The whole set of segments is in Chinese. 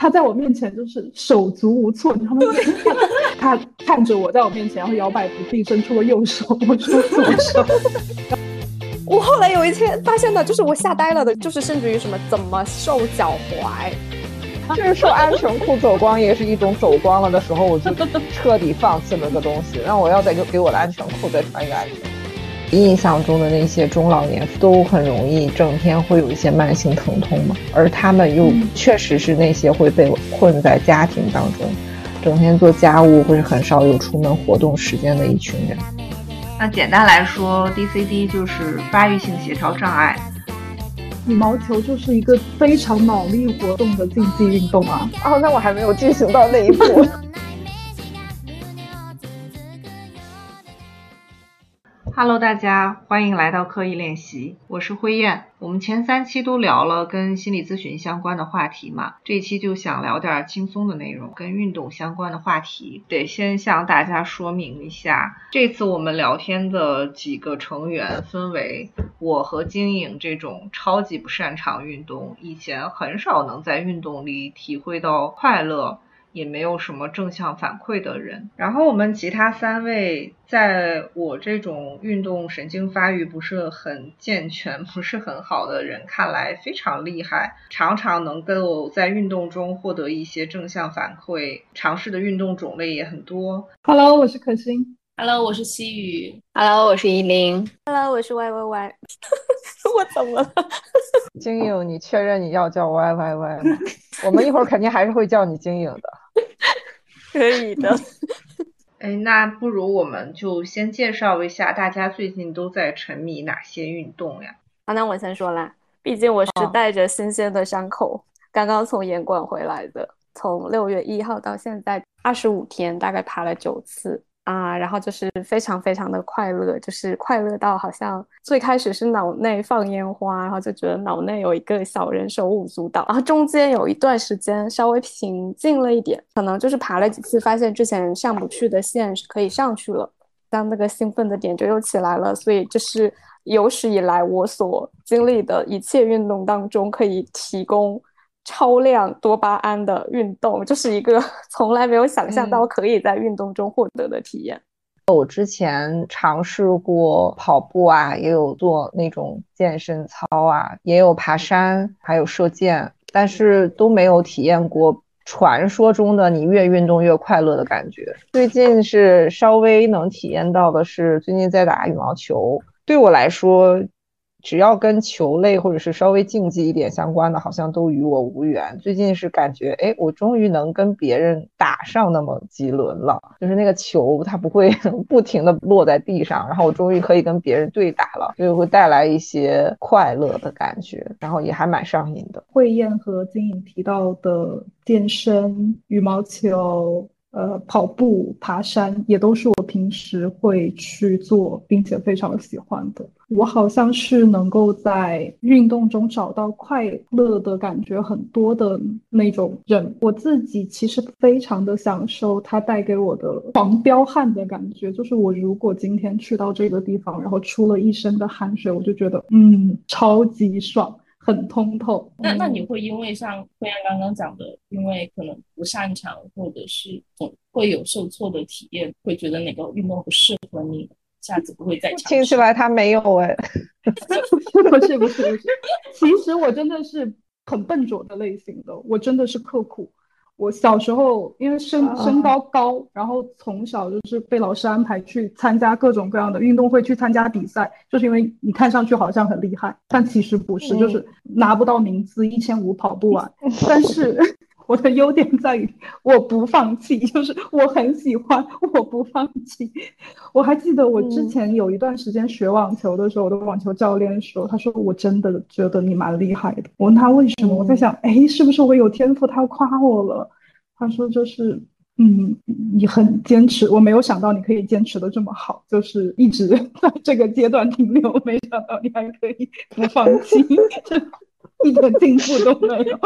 他在我面前就是手足无措，你知道吗？他看着我在我面前，然后摇摆不定，伸出了右手，我说左手。我后来有一天发现的，就是我吓呆了的，就是甚至于什么怎么瘦脚踝，就是说安全裤走光也是一种走光了的时候，我就彻底放弃了个东西，让我要再给给我的安全裤再穿一个安全。印象中的那些中老年都很容易整天会有一些慢性疼痛嘛，而他们又确实是那些会被困在家庭当中，整天做家务或者很少有出门活动时间的一群人。那简单来说，DCD 就是发育性协调障碍。羽毛球就是一个非常脑力活动的竞技运动啊！哦，那我还没有进行到那一步。Hello，大家欢迎来到刻意练习，我是辉燕。我们前三期都聊了跟心理咨询相关的话题嘛，这一期就想聊点轻松的内容，跟运动相关的话题。得先向大家说明一下，这次我们聊天的几个成员分为我和金颖这种超级不擅长运动，以前很少能在运动里体会到快乐。也没有什么正向反馈的人。然后我们其他三位，在我这种运动神经发育不是很健全、不是很好的人看来非常厉害，常常能够在运动中获得一些正向反馈，尝试的运动种类也很多。Hello，我是可心。Hello，我是西雨。Hello，我是依林。Hello，我是 Y Y Y。我怎么了？晶莹，你确认你要叫 Y Y Y 吗？我们一会儿肯定还是会叫你晶莹的。可以的。哎，那不如我们就先介绍一下大家最近都在沉迷哪些运动呀？好，那我先说啦。毕竟我是带着新鲜的伤口，刚刚从严管回来的。从六月一号到现在二十五天，大概爬了九次。啊，然后就是非常非常的快乐，就是快乐到好像最开始是脑内放烟花，然后就觉得脑内有一个小人手舞足蹈，然后中间有一段时间稍微平静了一点，可能就是爬了几次，发现之前上不去的线是可以上去了，当那个兴奋的点就又起来了，所以这是有史以来我所经历的一切运动当中可以提供。超量多巴胺的运动，就是一个 从来没有想象到可以在运动中获得的体验。我之前尝试过跑步啊，也有做那种健身操啊，也有爬山，还有射箭，但是都没有体验过传说中的你越运动越快乐的感觉。最近是稍微能体验到的是，最近在打羽毛球，对我来说。只要跟球类或者是稍微竞技一点相关的，好像都与我无缘。最近是感觉，哎，我终于能跟别人打上那么几轮了，就是那个球它不会不停的落在地上，然后我终于可以跟别人对打了，所以会带来一些快乐的感觉，然后也还蛮上瘾的。慧燕和金颖提到的健身、羽毛球。呃，跑步、爬山也都是我平时会去做，并且非常喜欢的。我好像是能够在运动中找到快乐的感觉很多的那种人。我自己其实非常的享受它带给我的狂飙汗的感觉。就是我如果今天去到这个地方，然后出了一身的汗水，我就觉得嗯，超级爽。很通透。那那你会因为像辉安刚刚讲的，因为可能不擅长，或者是总会有受挫的体验，会觉得哪个运动不适合你，下次不会再尝试。听起来他没有哎，不是不是不是，其实我真的是很笨拙的类型的，我真的是刻苦。我小时候因为身身高高，然后从小就是被老师安排去参加各种各样的运动会，去参加比赛，就是因为你看上去好像很厉害，但其实不是，就是拿不到名次，一千五跑不完。但是我的优点在于我不放弃，就是我很喜欢，我不放弃。我还记得我之前有一段时间学网球的时候，我的网球教练说，他说我真的觉得你蛮厉害的。我问他为什么，我在想，哎，是不是我有天赋？他要夸我了。他说：“就是，嗯，你很坚持，我没有想到你可以坚持的这么好，就是一直 在这个阶段停留，没想到你还可以不放弃，一点进步都没有，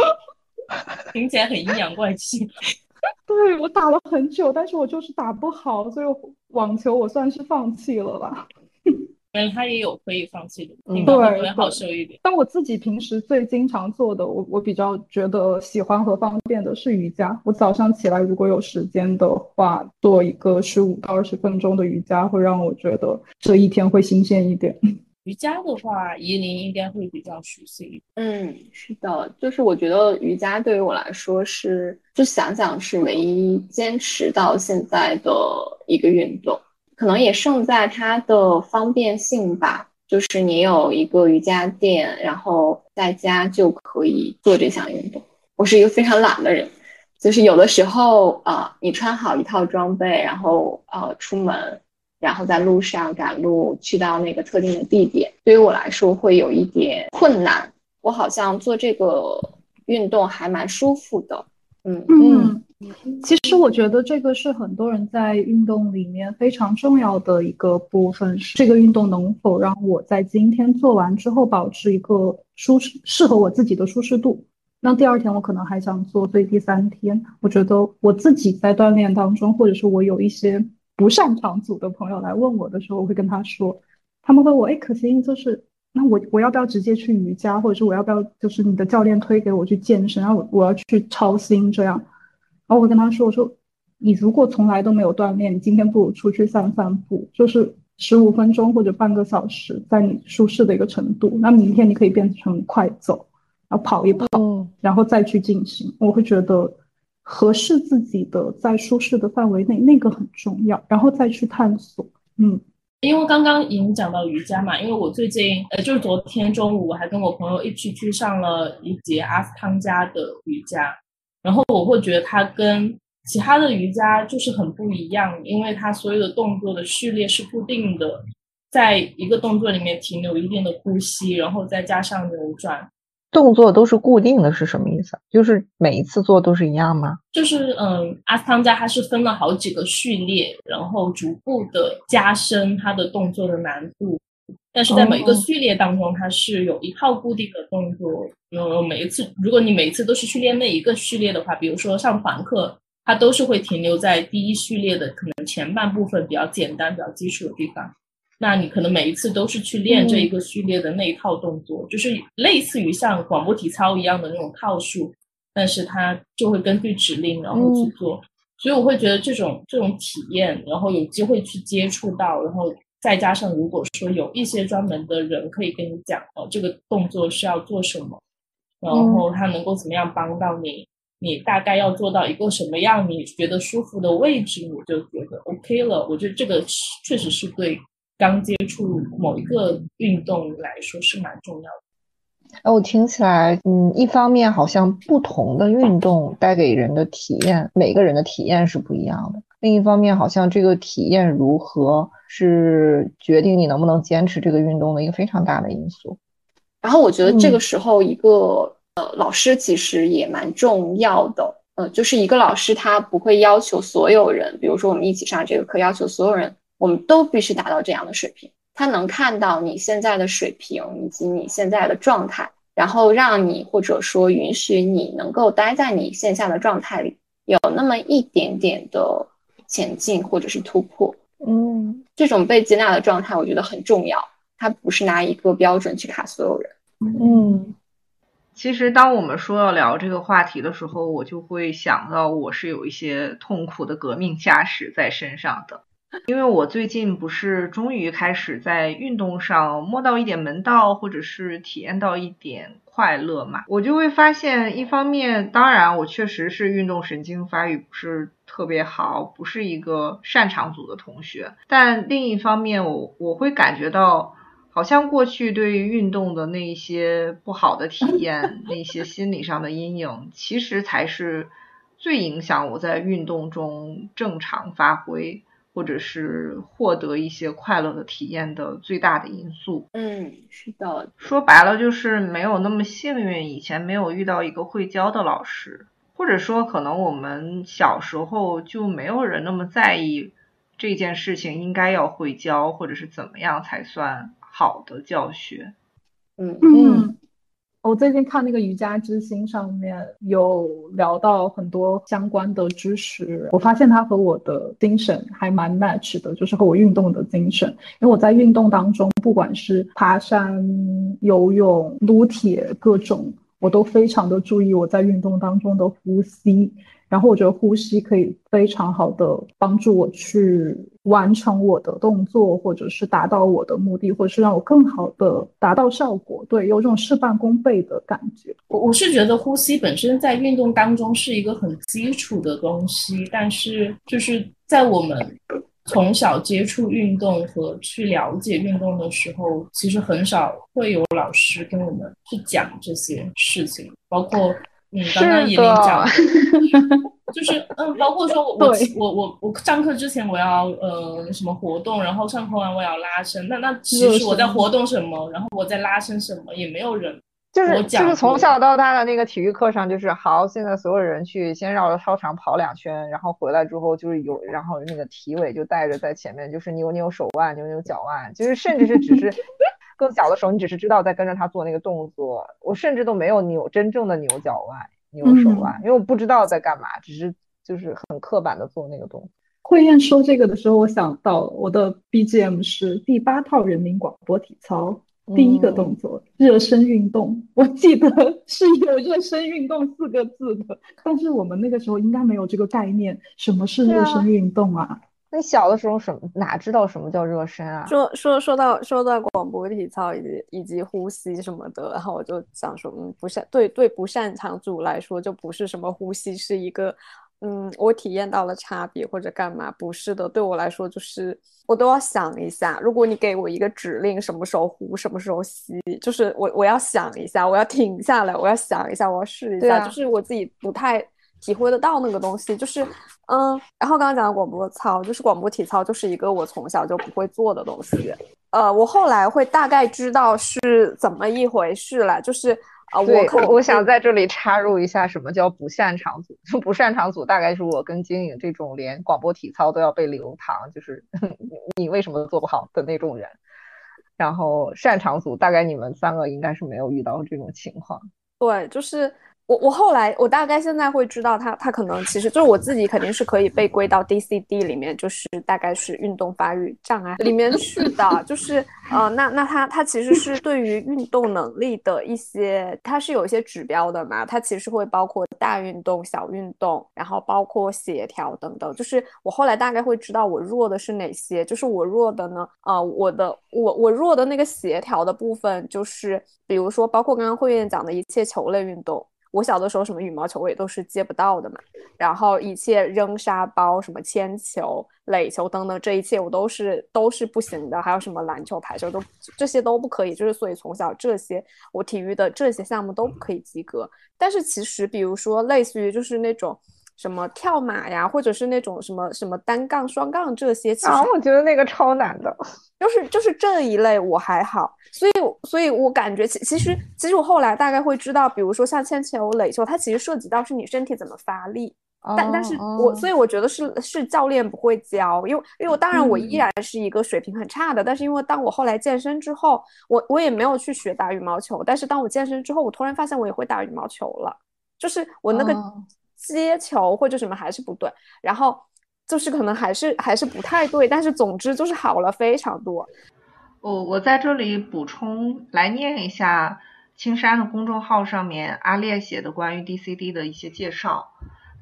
听起来很阴阳怪气。对我打了很久，但是我就是打不好，所以网球我算是放弃了吧。”嗯，他也有可以放弃的，嗯对对好受一点。但我自己平时最经常做的，我我比较觉得喜欢和方便的是瑜伽。我早上起来如果有时间的话，做一个十五到二十分钟的瑜伽，会让我觉得这一天会新鲜一点。瑜伽的话，夷陵应该会比较熟悉。嗯，是的，就是我觉得瑜伽对于我来说是，就想想是唯一坚持到现在的一个运动，可能也胜在它的方便性吧。就是你有一个瑜伽垫，然后在家就可以做这项运动。我是一个非常懒的人，就是有的时候啊、你穿好一套装备，然后呃出门，然后在路上赶路去到那个特定的地点，对于我来说会有一点困难。我好像做这个运动还蛮舒服的，嗯嗯，其实我觉得这个是很多人在运动里面非常重要的一个部分，是这个运动能否让我在今天做完之后保持一个舒适、适合我自己的舒适度。那第二天我可能还想做，所以第三天，我觉得我自己在锻炼当中，或者是我有一些不擅长组的朋友来问我的时候，我会跟他说，他们问我，哎，可心就是那我我要不要直接去瑜伽，或者是我要不要就是你的教练推给我去健身，然后我我要去操心这样。然后我跟他说：“我说，你如果从来都没有锻炼，你今天不如出去散散步，就是十五分钟或者半个小时，在你舒适的一个程度。那明天你可以变成快走，然后跑一跑，嗯然后再去进行。我会觉得合适自己的，在舒适的范围内，那个很重要，然后再去探索。嗯因为刚刚已经讲到瑜伽嘛，因为我最近呃，就是昨天中午我还跟我朋友一起去上了一节阿斯汤加的瑜伽，然后我会觉得它跟其他的瑜伽就是很不一样，因为它所有的动作的序列是固定的，在一个动作里面停留一定的呼吸，然后再加上扭转，动作都是固定的，是什么意思？就是每一次做都是一样吗？就是嗯，阿斯汤加它是分了好几个序列，然后逐步的加深它的动作的难度。但是在每一个哦序列当中，它是有一套固定的动作。嗯，每一次如果你每一次都是去练那一个序列的话，比如说上团课，它都是会停留在第一序列的可能前半部分比较简单、比较基础的地方。那你可能每一次都是去练这一个序列的那一套动作，就是类似于像广播体操一样的那种套数，但是它就会根据指令然后去做。所以我会觉得这种这种体验，然后有机会去接触到，然后再加上如果说有一些专门的人可以跟你讲哦，这个动作是要做什么，然后他能够怎么样帮到你，你大概要做到一个什么样你觉得舒服的位置，我就觉得 OK 了。我觉得这个是确实是对刚接触某一个运动来说是蛮重要的。哎，我听起来，嗯，一方面好像不同的运动带给人的体验，每个人的体验是不一样的；另一方面，好像这个体验如何是决定你能不能坚持这个运动的一个非常大的因素。然后我觉得这个嗯时候一个、呃老师其实也蛮重要的，呃，就是一个老师他不会要求所有人，比如说我们一起上这个课，要求所有人我们都必须达到这样的水平，他能看到你现在的水平以及你现在的状态，然后让你或者说允许你能够待在你线下的状态里，有那么一点点的前进或者是突破。嗯这种被接纳的状态，我觉得很重要。它不是拿一个标准去卡所有人。嗯其实，当我们说要聊这个话题的时候，我就会想到我是有一些痛苦的革命家史在身上的。因为我最近不是终于开始在运动上摸到一点门道，或者是体验到一点快乐嘛，我就会发现，一方面，当然我确实是运动神经发育不是特别好，不是一个擅长组的同学，但另一方面，我我会感觉到。好像过去对于运动的那一些不好的体验，那些心理上的阴影，其实才是最影响我在运动中正常发挥，或者是获得一些快乐的体验的最大的因素。嗯，是的，说白了就是没有那么幸运，以前没有遇到一个会教的老师，或者说可能我们小时候就没有人那么在意这件事情应该要会教，或者是怎么样才算好的教学。嗯嗯，我最近看那个瑜伽之星上面有聊到很多相关的知识，我发现它和我的精神还蛮 match 的，就是和我运动的精神。因为我在运动当中，不管是爬山、游泳、撸铁，各种我都非常的注意我在运动当中的呼吸。然后我觉得呼吸可以非常好的帮助我去完成我的动作，或者是达到我的目的，或者是让我更好的达到效果。对，有种事半功倍的感觉。我我是觉得呼吸本身在运动当中是一个很基础的东西，但是就是在我们从小接触运动和去了解运动的时候，其实很少会有老师跟我们去讲这些事情，包括。嗯，刚刚叶玲讲，就是嗯，包括说我我我我我上课之前我要呃什么活动，然后上课完我要拉伸，那那其实我在活动什么，然后我在拉伸什么，也没有人就是就是从小到大的那个体育课上，就是好，现在所有人去先绕着操场跑两圈，然后回来之后就是有，然后那个体委就带着在前面，就是扭扭手腕，扭扭脚腕，就是甚至是只是。更小的时候，你只是知道在跟着他做那个动作，我甚至都没有扭真正的扭脚腕、扭手腕，因为我不知道在干嘛，只是就是很刻板的做那个动作。慧燕说这个的时候，我想到我的 BGM 是第八套人民广播体操第一个动作热身运动，我记得 是有热身运动四个字的，但是我们那个时候应该没有这个概念，什么是热身运动啊？你小的时候什么哪知道什么叫热身啊？说说说到说到广播体操以及以及呼吸什么的，然后我就想说，嗯，不擅对对不擅长组来说，就不是什么呼吸是一个，嗯，我体验到了差别或者干嘛？不是的，对我来说就是我都要想一下，如果你给我一个指令，什么时候呼，什么时候吸，就是我我要想一下，我要停下来，我要想一下，我要试一下，就是我自己不太。体会得到那个东西，就是，嗯，然后刚刚讲的广播操，就是广播体操，就是一个我从小就不会做的东西。呃，我后来会大概知道是怎么一回事了，就是啊，我我想在这里插入一下，什么叫不擅长组？就 不擅长组大概是我跟金颖这种连广播体操都要被流堂，就是 你为什么做不好的那种人。然后擅长组大概你们三个应该是没有遇到这种情况。对，就是。我我后来我大概现在会知道，他他可能其实就是我自己肯定是可以被归到 DCD 里面，就是大概是运动发育障碍里面去的，就是呃那那他他其实是对于运动能力的一些，它是有一些指标的嘛，它其实会包括大运动、小运动，然后包括协调等等，就是我后来大概会知道我弱的是哪些，就是我弱的呢，呃我的我我弱的那个协调的部分，就是比如说包括刚刚慧燕讲的一切球类运动。我小的时候，什么羽毛球我也都是接不到的嘛，然后一切扔沙包、什么铅球、垒球等等，这一切我都是都是不行的。还有什么篮球、排球都这些都不可以，就是所以从小这些我体育的这些项目都不可以及格。但是其实，比如说类似于就是那种。什么跳马呀，或者是那种什么什么单杠、双杠这些，其实我觉得那个超难的，就是就是这一类我还好，所以所以我感觉其其实其实我后来大概会知道，比如说像铅球、垒球，它其实涉及到是你身体怎么发力，但但是我所以我觉得是是教练不会教，因为因为我当然我依然是一个水平很差的，但是因为当我后来健身之后，我我也没有去学打羽毛球，但是当我健身之后，我突然发现我也会打羽毛球了，就是我那个。接球或者什么还是不对，然后就是可能还是还是不太对，但是总之就是好了非常多。我我在这里补充来念一下青山的公众号上面阿烈写的关于 DCD 的一些介绍。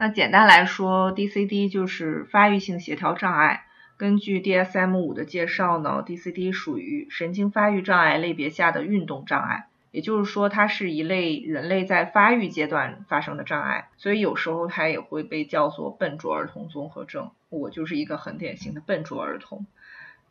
那简单来说，DCD 就是发育性协调障碍。根据 DSM 五的介绍呢，DCD 属于神经发育障碍类别下的运动障碍。也就是说，它是一类人类在发育阶段发生的障碍，所以有时候它也会被叫做笨拙儿童综合症。我就是一个很典型的笨拙儿童。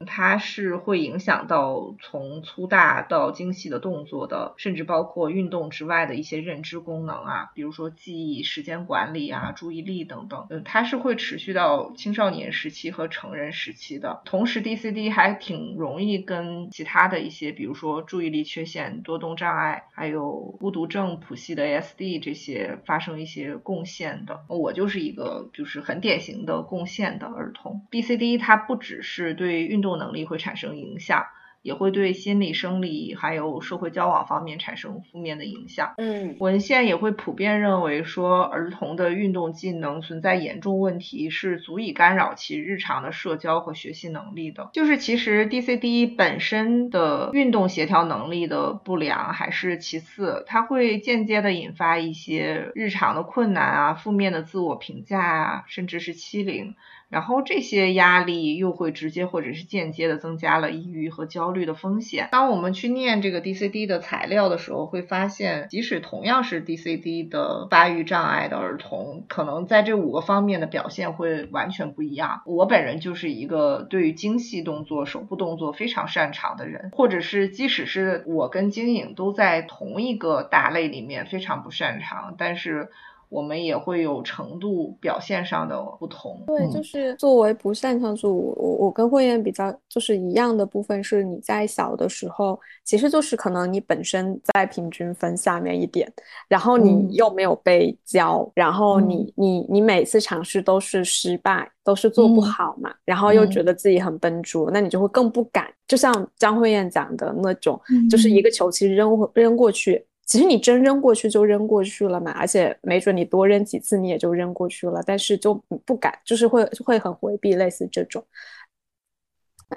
它是会影响到从粗大到精细的动作的，甚至包括运动之外的一些认知功能啊，比如说记忆、时间管理啊、注意力等等。嗯，它是会持续到青少年时期和成人时期的。同时，DCD 还挺容易跟其他的一些，比如说注意力缺陷、多动障碍，还有孤独症谱系的 ASD 这些发生一些共线的。我就是一个就是很典型的共线的儿童。DCD 它不只是对运动能力会产生影响，也会对心理、生理还有社会交往方面产生负面的影响。嗯，文献也会普遍认为说，儿童的运动技能存在严重问题，是足以干扰其日常的社交和学习能力的。就是其实 DCD 本身的运动协调能力的不良还是其次，它会间接的引发一些日常的困难啊、负面的自我评价啊，甚至是欺凌。然后这些压力又会直接或者是间接的增加了抑郁和焦虑的风险。当我们去念这个 DCD 的材料的时候，会发现，即使同样是 DCD 的发育障碍的儿童，可能在这五个方面的表现会完全不一样。我本人就是一个对于精细动作、手部动作非常擅长的人，或者是即使是我跟晶颖都在同一个大类里面非常不擅长，但是。我们也会有程度表现上的不同。对，就是作为不擅长组，我我跟慧燕比较就是一样的部分是，你在小的时候，其实就是可能你本身在平均分下面一点，然后你又没有被教，然后你你你每次尝试都是失败，都是做不好嘛，然后又觉得自己很笨拙，那你就会更不敢。就像张慧燕讲的那种，就是一个球其实扔扔过去。其实你真扔过去就扔过去了嘛，而且没准你多扔几次你也就扔过去了，但是就不敢，就是会会很回避，类似这种。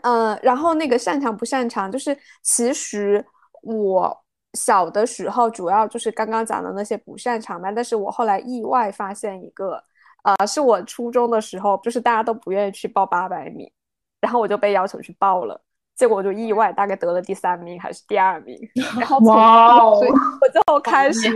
呃，然后那个擅长不擅长，就是其实我小的时候主要就是刚刚讲的那些不擅长嘛，但是我后来意外发现一个，呃，是我初中的时候，就是大家都不愿意去报八百米，然后我就被要求去报了。结果我就意外，大概得了第三名还是第二名，然后哇，我最后开始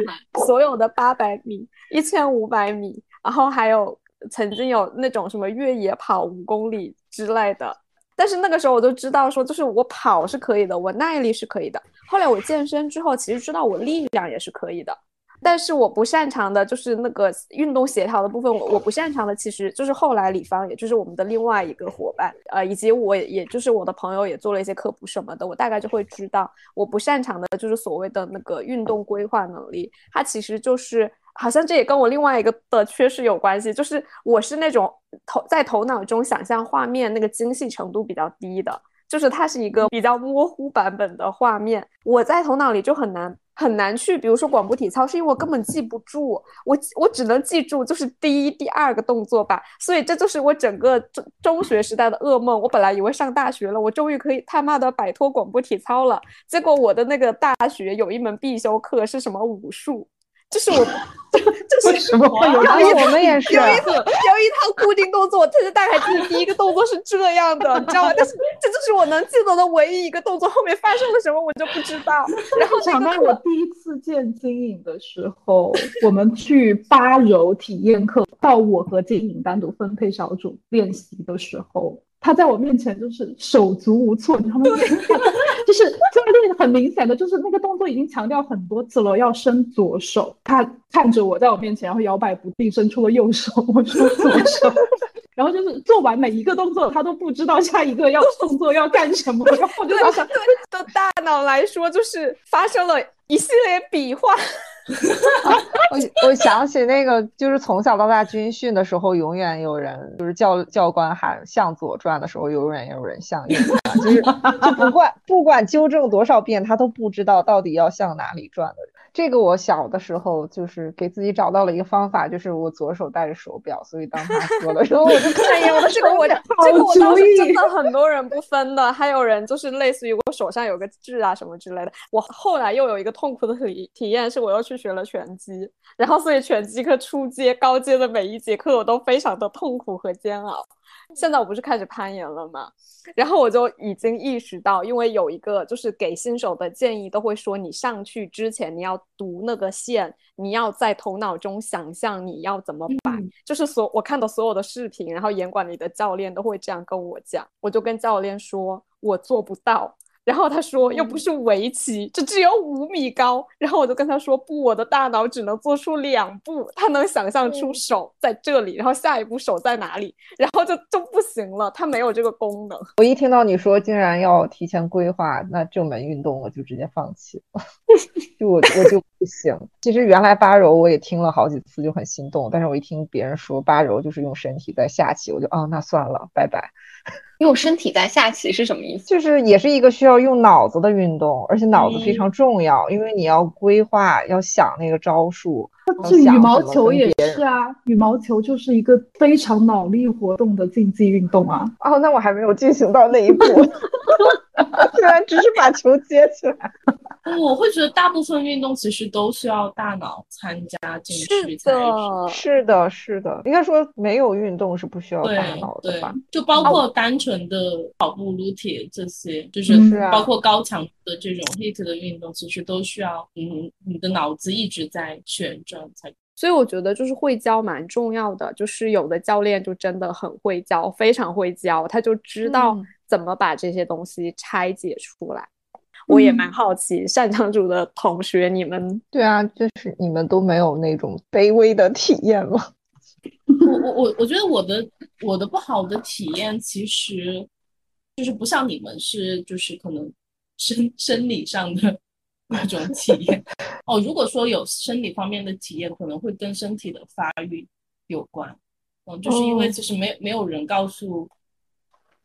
所有的八百米、一千五百米，然后还有曾经有那种什么越野跑五公里之类的。但是那个时候我就知道说，就是我跑是可以的，我耐力是可以的。后来我健身之后，其实知道我力量也是可以的。但是我不擅长的就是那个运动协调的部分，我我不擅长的其实就是后来李芳，也就是我们的另外一个伙伴，呃，以及我也就是我的朋友也做了一些科普什么的，我大概就会知道，我不擅长的就是所谓的那个运动规划能力，它其实就是好像这也跟我另外一个的缺失有关系，就是我是那种头在头脑中想象画面那个精细程度比较低的，就是它是一个比较模糊版本的画面，我在头脑里就很难。很难去，比如说广播体操，是因为我根本记不住，我我只能记住就是第一、第二个动作吧，所以这就是我整个中中学时代的噩梦。我本来以为上大学了，我终于可以他妈的摆脱广播体操了，结果我的那个大学有一门必修课是什么武术。就是我，就是什么会有？我们也是有一套有一套固定动作，特别大概记得第一个动作是这样的，你知道吗？但是这就是我能记得的唯一一个动作，后面发生了什么我就不知道。然后想到我第一次见金颖的时候，我们去八柔体验课，到我和金颖单独分配小组练习的时候。他在我面前就是手足无措，你知道吗？就是教练很明显的就是那个动作已经强调很多次了，要伸左手。他看着我在我面前，然后摇摆不定，伸出了右手。我说左手，然后就是做完每一个动作，他都不知道下一个要动作要干什么。然后我就在想，对的大脑来说，就是发生了一系列比划。我我想起那个，就是从小到大军训的时候，永远有人就是教教官喊向左转的时候，永远有人向右转，就是就不管不管纠正多少遍，他都不知道到底要向哪里转的。这个我小的时候就是给自己找到了一个方法，就是我左手戴着手表，所以当他说的时候，我就看一眼我的。这个我这个我当时真的很多人不分的，还有人就是类似于我手上有个痣啊什么之类的。我后来又有一个痛苦的体体验，是我要去学了拳击，然后所以拳击课初阶、高阶的每一节课我都非常的痛苦和煎熬。现在我不是开始攀岩了吗？然后我就已经意识到，因为有一个就是给新手的建议，都会说你上去之前你要读那个线，你要在头脑中想象你要怎么摆，就是所我看到所有的视频，然后严管理的教练都会这样跟我讲，我就跟教练说，我做不到。然后他说又不是围棋，这只有五米高。然后我就跟他说不，我的大脑只能做出两步，他能想象出手在这里，然后下一步手在哪里，然后就就不行了，他没有这个功能。我一听到你说竟然要提前规划，那这门运动我就直接放弃了，就我我就不行。其实原来八柔我也听了好几次就很心动，但是我一听别人说八柔就是用身体在下棋，我就哦那算了，拜拜。用身体在下棋是什么意思？就是也是一个需要用脑子的运动，而且脑子非常重要，因为你要规划，要想那个招数。这羽毛球也是啊，羽毛球就是一个非常脑力活动的竞技运动啊。哦，那我还没有进行到那一步，现在只是把球接起来。我会觉得大部分运动其实都需要大脑参加进去才是。是的，是的，应该说没有运动是不需要大脑的吧？就包括单纯的跑步、撸铁这些，就是包括高强度的这种 hit 的运动，其实都需要嗯你的脑子一直在旋转才。所以我觉得就是会教蛮重要的，就是有的教练就真的很会教，非常会教，他就知道怎么把这些东西拆解出来。我也蛮好奇，擅长组的同学，你们对啊，就是你们都没有那种卑微的体验吗？我我我我觉得我的我的不好的体验，其实就是不像你们是就是可能生生理上的那种体验哦。如果说有生理方面的体验，可能会跟身体的发育有关。嗯，就是因为其实没没有人告诉，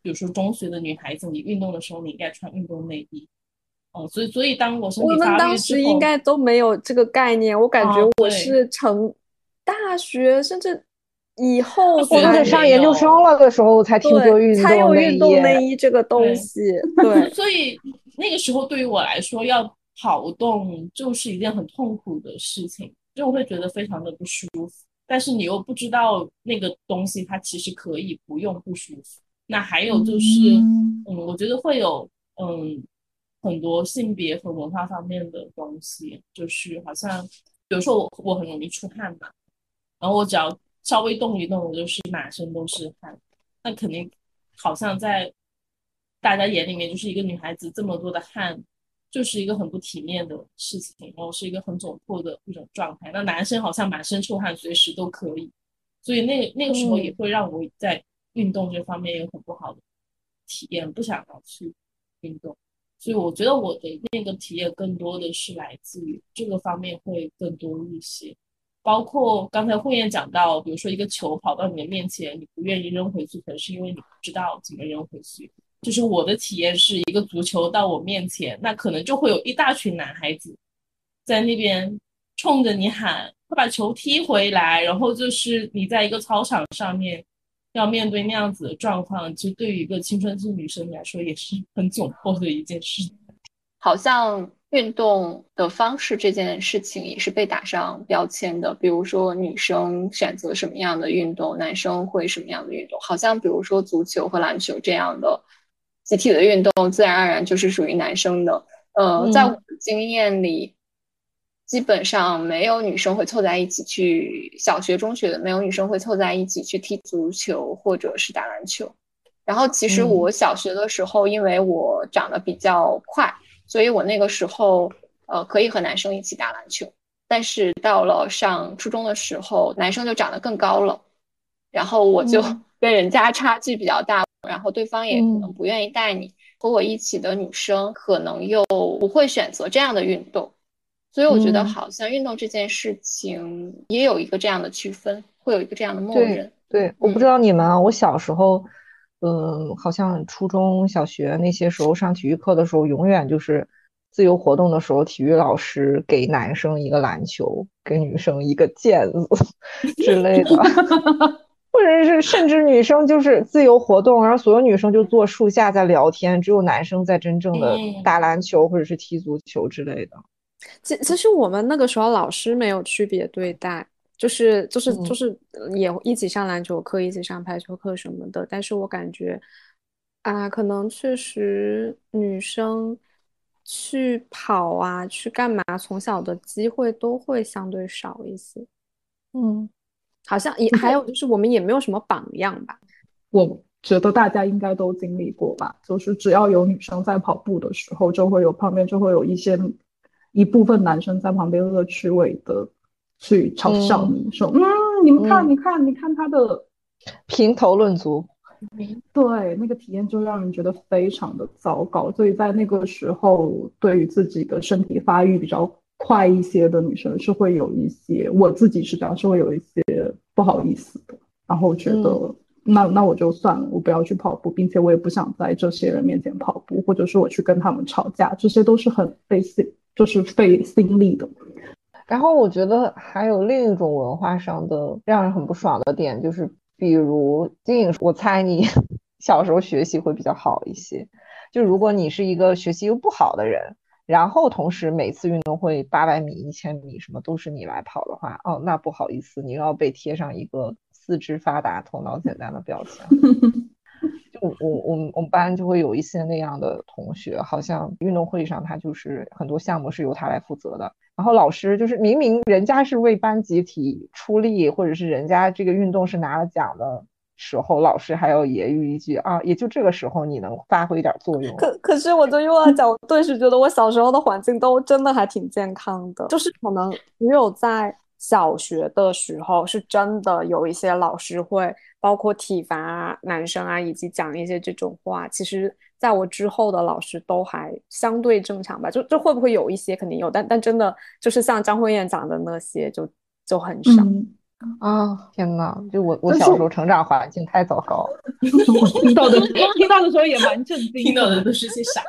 比如说中学的女孩子，你运动的时候你应该穿运动内衣。哦，所以所以当我身体我们当时应该都没有这个概念，我感觉我是成大学甚至以后或者上研究生了的时候才听说运动才有运动内衣这个东 西。对，所以那个时候对于我来说，要跑动就是一件很痛苦的事情，就我会觉得非常的不舒服。但是你又不知道那个东西它其实可以不用不舒服。那还有就是，嗯，我觉得会有，嗯。很多性别和文化方面的东西，就是好像，比如说我我很容易出汗嘛，然后我只要稍微动一动，我就是满身都是汗，那肯定好像在大家眼里面，就是一个女孩子这么多的汗，就是一个很不体面的事情，然后是一个很窘迫的一种状态。那男生好像满身臭汗，随时都可以，所以那那个时候也会让我在运动这方面有很不好的体验，不想要去运动。所以我觉得我的那个体验更多的是来自于这个方面会更多一些，包括刚才慧燕讲到，比如说一个球跑到你的面前，你不愿意扔回去，可能是因为你不知道怎么扔回去。就是我的体验是一个足球到我面前，那可能就会有一大群男孩子在那边冲着你喊，会把球踢回来，然后就是你在一个操场上面。要面对那样子的状况，其实对于一个青春期女生来说也是很窘迫的一件事。好像运动的方式这件事情也是被打上标签的，比如说女生选择什么样的运动，男生会什么样的运动。好像比如说足球和篮球这样的集体的运动，自然而然就是属于男生的。呃，在我的经验里。基本上没有女生会凑在一起去小学、中学的，没有女生会凑在一起去踢足球或者是打篮球。然后其实我小学的时候，因为我长得比较快，所以我那个时候呃可以和男生一起打篮球。但是到了上初中的时候，男生就长得更高了，然后我就跟人家差距比较大，然后对方也可能不愿意带你。和我一起的女生可能又不会选择这样的运动。所以我觉得，好像运动这件事情也有一个这样的区分，会有一个这样的默认。对，我不知道你们啊，我小时候，嗯，好像初中小学那些时候上体育课的时候，永远就是自由活动的时候，体育老师给男生一个篮球，给女生一个毽子 之类的，或者是甚至女生就是自由活动，然后所有女生就坐树下在聊天，只有男生在真正的打篮球或者是踢足球之类的。其其实我们那个时候老师没有区别对待，就是就是就是也一起上篮球课，一起上排球课什么的。但是我感觉啊，可能确实女生去跑啊，去干嘛，从小的机会都会相对少一些。嗯，好像也还有就是我们也没有什么榜样吧。我觉得大家应该都经历过吧，就是只要有女生在跑步的时候，就会有旁边就会有一些。一部分男生在旁边恶趣味的去嘲笑你说：“嗯，你们看，你看，你看他的评头论足。”对，那个体验就让人觉得非常的糟糕。所以在那个时候，对于自己的身体发育比较快一些的女生，是会有一些，我自己是这样，是会有一些不好意思的。然后觉得那那我就算了，我不要去跑步，并且我也不想在这些人面前跑步，或者是我去跟他们吵架，这些都是很费心，就是费心力的。然后我觉得还有另一种文化上的让人很不爽的点，就是比如金颖，我猜你 小时候学习会比较好一些。就如果你是一个学习又不好的人，然后同时每次运动会八百米、一千米什么都是你来跑的话，哦，那不好意思，你又要被贴上一个四肢发达、头脑简单的标签。就我我们我们班就会有一些那样的同学，好像运动会上他就是很多项目是由他来负责的，然后老师就是明明人家是为班集体出力，或者是人家这个运动是拿了奖的时候，老师还要揶揄一句啊，也就这个时候你能发挥一点作用。可可是我就又要讲，我顿时觉得我小时候的环境都真的还挺健康的，就是可能只有在。小学的时候是真的有一些老师会包括体罚男生啊，以及讲一些这种话。其实，在我之后的老师都还相对正常吧。就就会不会有一些肯定有，但但真的就是像张慧燕讲的那些，就就很少啊！天呐，就我我小时候成长环境太糟糕，我听到的听到的时候也蛮震惊，听到的都是些啥呀？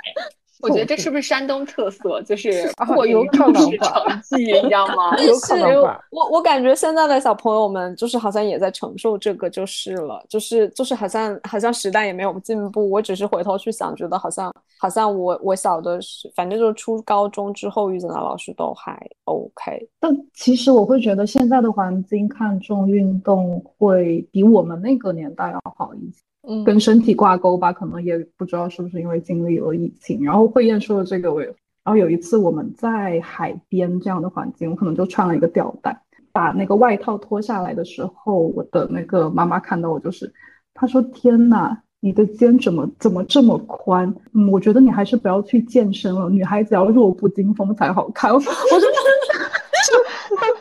我觉得这是不是山东特色？就 是过于重视成绩，你知道吗？有可能吧。我我感觉现在的小朋友们就是好像也在承受这个，就是了，就是就是好像好像时代也没有进步。我只是回头去想，觉得好像好像我我小的是，反正就是初高中之后遇见的老师都还 OK。但其实我会觉得现在的环境看重运动会比我们那个年代要好一些。跟身体挂钩吧，可能也不知道是不是因为经历了疫情。然后慧燕说的这个，我然后有一次我们在海边这样的环境，我可能就穿了一个吊带，把那个外套脱下来的时候，我的那个妈妈看到我就是，她说：“天呐，你的肩怎么怎么这么宽？嗯，我觉得你还是不要去健身了，女孩子要弱不禁风才好看。”我说：“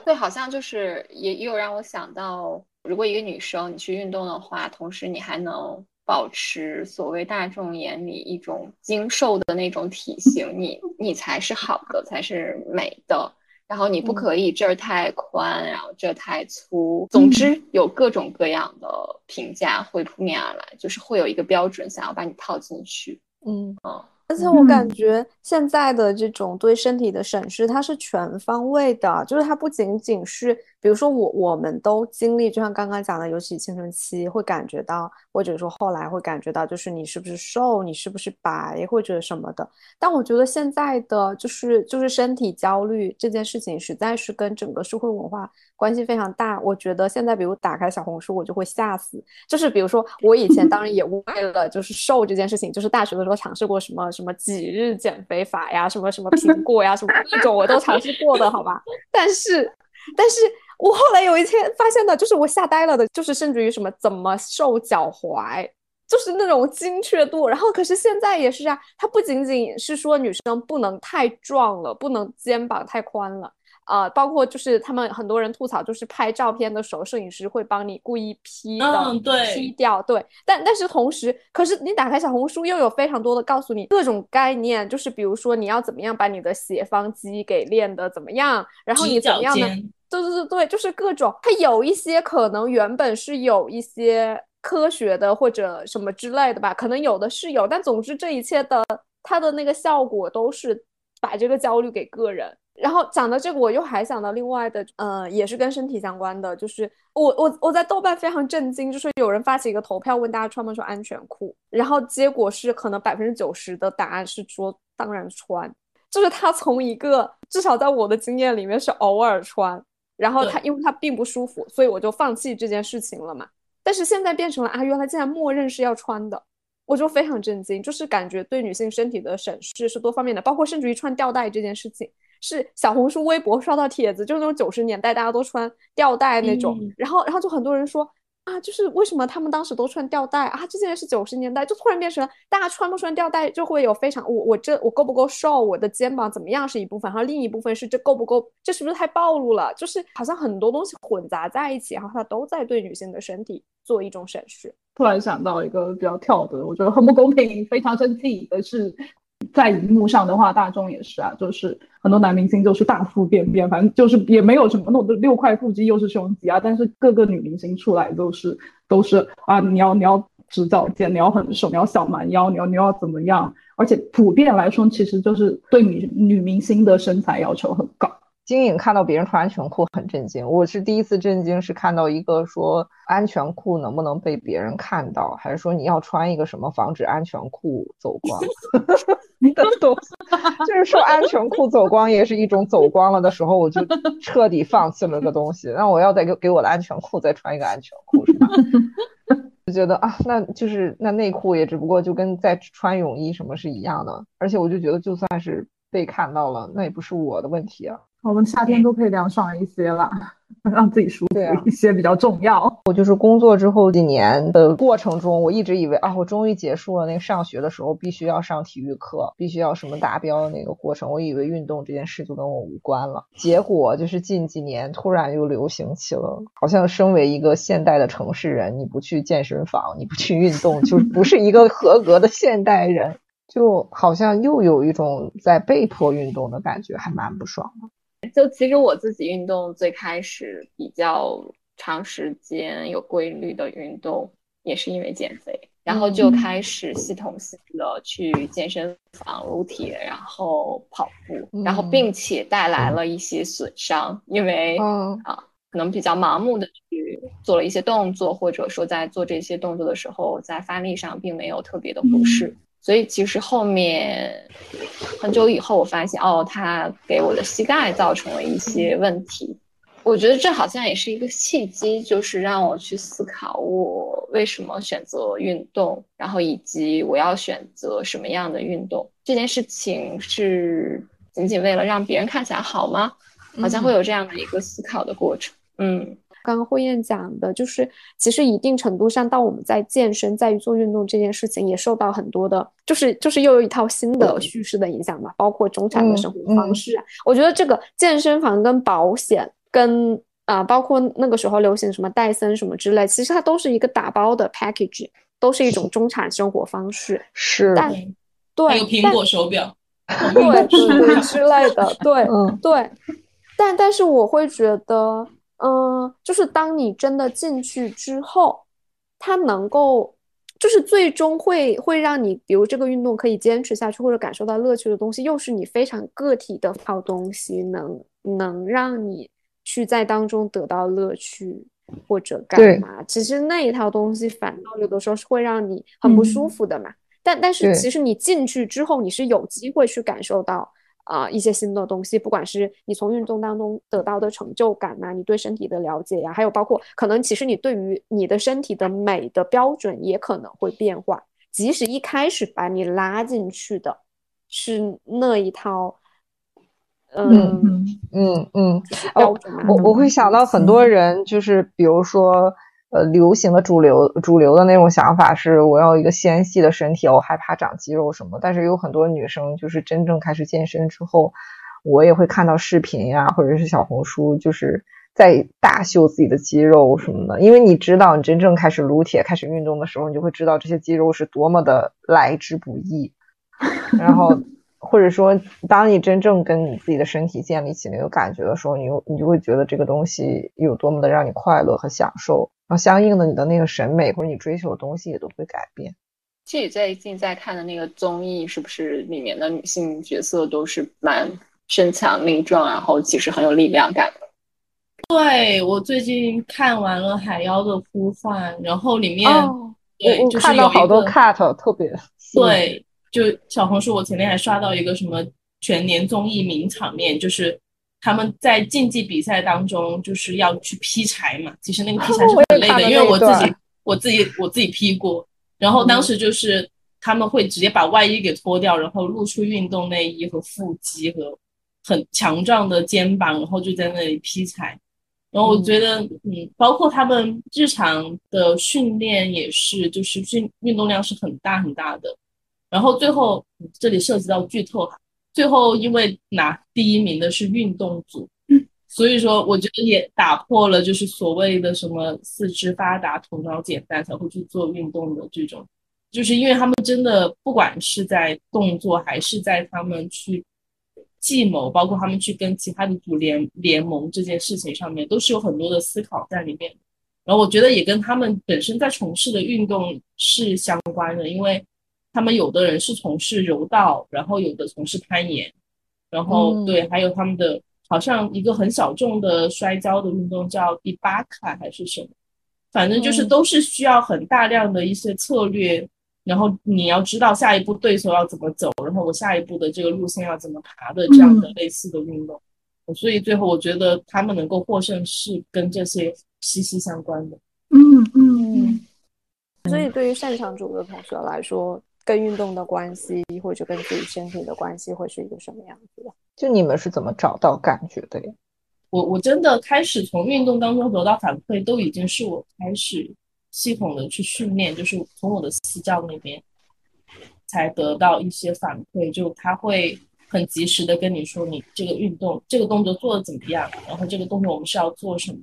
对，好像就是也有让我想到。”如果一个女生你去运动的话，同时你还能保持所谓大众眼里一种精瘦的那种体型，你你才是好的，才是美的。然后你不可以这儿太宽，然后这儿太粗。总之有各种各样的评价会扑面而来，就是会有一个标准想要把你套进去。嗯嗯。而且我感觉现在的这种对身体的审视，它是全方位的，就是它不仅仅是。比如说我，我们都经历，就像刚刚讲的，尤其青春期会感觉到，或者说后来会感觉到，就是你是不是瘦，你是不是白，或者什么的。但我觉得现在的就是就是身体焦虑这件事情，实在是跟整个社会文化关系非常大。我觉得现在，比如打开小红书，我就会吓死。就是比如说我以前当然也为了就是瘦这件事情，就是大学的时候尝试过什么什么几日减肥法呀，什么什么苹果呀，什么各种我都尝试过的，好吧？但是但是。我后来有一天发现的，就是我吓呆了的，就是甚至于什么怎么瘦脚踝，就是那种精确度。然后可是现在也是啊，它不仅仅是说女生不能太壮了，不能肩膀太宽了啊，包括就是他们很多人吐槽，就是拍照片的时候，摄影师会帮你故意 P 的，P 掉。对，但但是同时，可是你打开小红书又有非常多的告诉你各种概念，就是比如说你要怎么样把你的斜方肌给练的怎么样，然后你怎么样呢？对对对对，就是各种，它有一些可能原本是有一些科学的或者什么之类的吧，可能有的是有，但总之这一切的它的那个效果都是把这个焦虑给个人。然后讲到这个，我又还想到另外的，呃，也是跟身体相关的，就是我我我在豆瓣非常震惊，就是有人发起一个投票问大家穿不穿安全裤，然后结果是可能百分之九十的答案是说当然穿，就是他从一个至少在我的经验里面是偶尔穿。然后他，因为他并不舒服，所以我就放弃这件事情了嘛。但是现在变成了啊，原来竟然默认是要穿的，我就非常震惊。就是感觉对女性身体的审视是多方面的，包括甚至于穿吊带这件事情，是小红书、微博刷到帖子，就是那种九十年代大家都穿吊带那种，然后然后就很多人说。啊，就是为什么他们当时都穿吊带啊？这件事是九十年代，就突然变成大家穿不穿吊带就会有非常我我这我够不够瘦，我的肩膀怎么样是一部分，然后另一部分是这够不够，这是不是太暴露了？就是好像很多东西混杂在一起，然后它都在对女性的身体做一种审视。突然想到一个比较跳的，我觉得很不公平，非常生气的是，在荧幕上的话，大众也是啊，就是很多男明星就是大腹便便，反正就是也没有什么那种六块腹肌又是胸肌啊，但是各个女明星出来都是都是啊，你要你要直角肩，你要很瘦，你要小蛮腰，你要你要怎么样？而且普遍来说，其实就是对女女明星的身材要求很高。金颖看到别人穿安全裤很震惊，我是第一次震惊，是看到一个说安全裤能不能被别人看到，还是说你要穿一个什么防止安全裤走光 的东西？就是说安全裤走光也是一种走光了的时候，我就彻底放弃了这个东西。那我要再给给我的安全裤再穿一个安全裤是吧？就觉得啊，那就是那内裤也只不过就跟在穿泳衣什么是一样的，而且我就觉得就算是被看到了，那也不是我的问题啊。我们夏天都可以凉爽一些了，让自己舒服一些比较重要。我就是工作之后几年的过程中，我一直以为啊，我终于结束了那个上学的时候必须要上体育课，必须要什么达标的那个过程。我以为运动这件事就跟我无关了。结果就是近几年突然又流行起了，好像身为一个现代的城市人，你不去健身房，你不去运动，就不是一个合格的现代人，就好像又有一种在被迫运动的感觉，还蛮不爽的。就其实我自己运动最开始比较长时间有规律的运动，也是因为减肥，然后就开始系统性的去健身房撸铁，然后跑步，然后并且带来了一些损伤，因为啊可能比较盲目的去做了一些动作，或者说在做这些动作的时候，在发力上并没有特别的合适。所以其实后面很久以后，我发现哦，它给我的膝盖造成了一些问题。我觉得这好像也是一个契机，就是让我去思考我为什么选择运动，然后以及我要选择什么样的运动。这件事情是仅仅为了让别人看起来好吗？好像会有这样的一个思考的过程。嗯。刚刚慧燕讲的，就是其实一定程度上，到我们在健身、在于做运动这件事情，也受到很多的，就是就是又有一套新的叙事的影响嘛，包括中产的生活方式啊。我觉得这个健身房跟保险跟啊，包括那个时候流行什么戴森什么之类，其实它都是一个打包的 package，都是一种中产生活方式。是，但对，还有苹果手表，对对之类的，对 对，但但是我会觉得。嗯，就是当你真的进去之后，它能够，就是最终会会让你，比如这个运动可以坚持下去或者感受到乐趣的东西，又是你非常个体的好东西，能能让你去在当中得到乐趣或者干嘛？其实那一套东西反倒有的时候是会让你很不舒服的嘛。但但是其实你进去之后，你是有机会去感受到。啊，一些新的东西，不管是你从运动当中得到的成就感呐，你对身体的了解呀，还有包括可能其实你对于你的身体的美的标准也可能会变化。即使一开始把你拉进去的是那一套，嗯嗯嗯，哦，我我会想到很多人，就是比如说。呃，流行的主流主流的那种想法是，我要一个纤细的身体，我害怕长肌肉什么。但是有很多女生就是真正开始健身之后，我也会看到视频呀，或者是小红书，就是在大秀自己的肌肉什么的。因为你知道，你真正开始撸铁、开始运动的时候，你就会知道这些肌肉是多么的来之不易。然后，或者说，当你真正跟你自己的身体建立起那个感觉的时候，你又你就会觉得这个东西有多么的让你快乐和享受。然后相应的，你的那个审美或者你追求的东西也都会改变。其实最近在看的那个综艺，是不是里面的女性角色都是蛮身强力壮，然后其实很有力量感的？对我最近看完了《海妖的呼唤》，然后里面对就是看到好多 cut 特别对，就小红书我前天还刷到一个什么全年综艺名场面，就是。他们在竞技比赛当中就是要去劈柴嘛，其实那个劈柴是 很累的，因为我自己我自己我自己劈过。然后当时就是他们会直接把外衣给脱掉，然后露出运动内衣和腹肌和很强壮的肩膀，然后就在那里劈柴。然后我觉得，嗯，包括他们日常的训练也是，就是训运动量是很大很大的。然后最后这里涉及到剧透哈。最后，因为拿第一名的是运动组，所以说我觉得也打破了就是所谓的什么四肢发达、头脑简单才会去做运动的这种就是因为他们真的不管是在动作还是在他们去计谋，包括他们去跟其他的组联联盟这件事情上面，都是有很多的思考在里面。然后我觉得也跟他们本身在从事的运动是相关的，因为他们有的人是从事柔道，然后有的从事攀岩，然后对，还有他们的好像一个很小众的摔跤的运动叫迪巴卡还是什么，反正就是都是需要很大量的一些策略，然后你要知道下一步对手要怎么走，然后我下一步的这个路线要怎么爬的这样的类似的运动，所以最后我觉得他们能够获胜是跟这些。息息相关的，嗯。嗯。嗯，所以对于擅长组的同学来说，跟运动的关系或者跟自己身体的关系会是一个什么样子的？就你们是怎么找到感觉的呀？我我真的开始从运动当中得到反馈，都已经是我开始系统的去训练，就是从我的私教那边才得到一些反馈，就他会很及时的跟你说，你这个运动这个动作做的怎么样，然后这个动作我们是要做什么。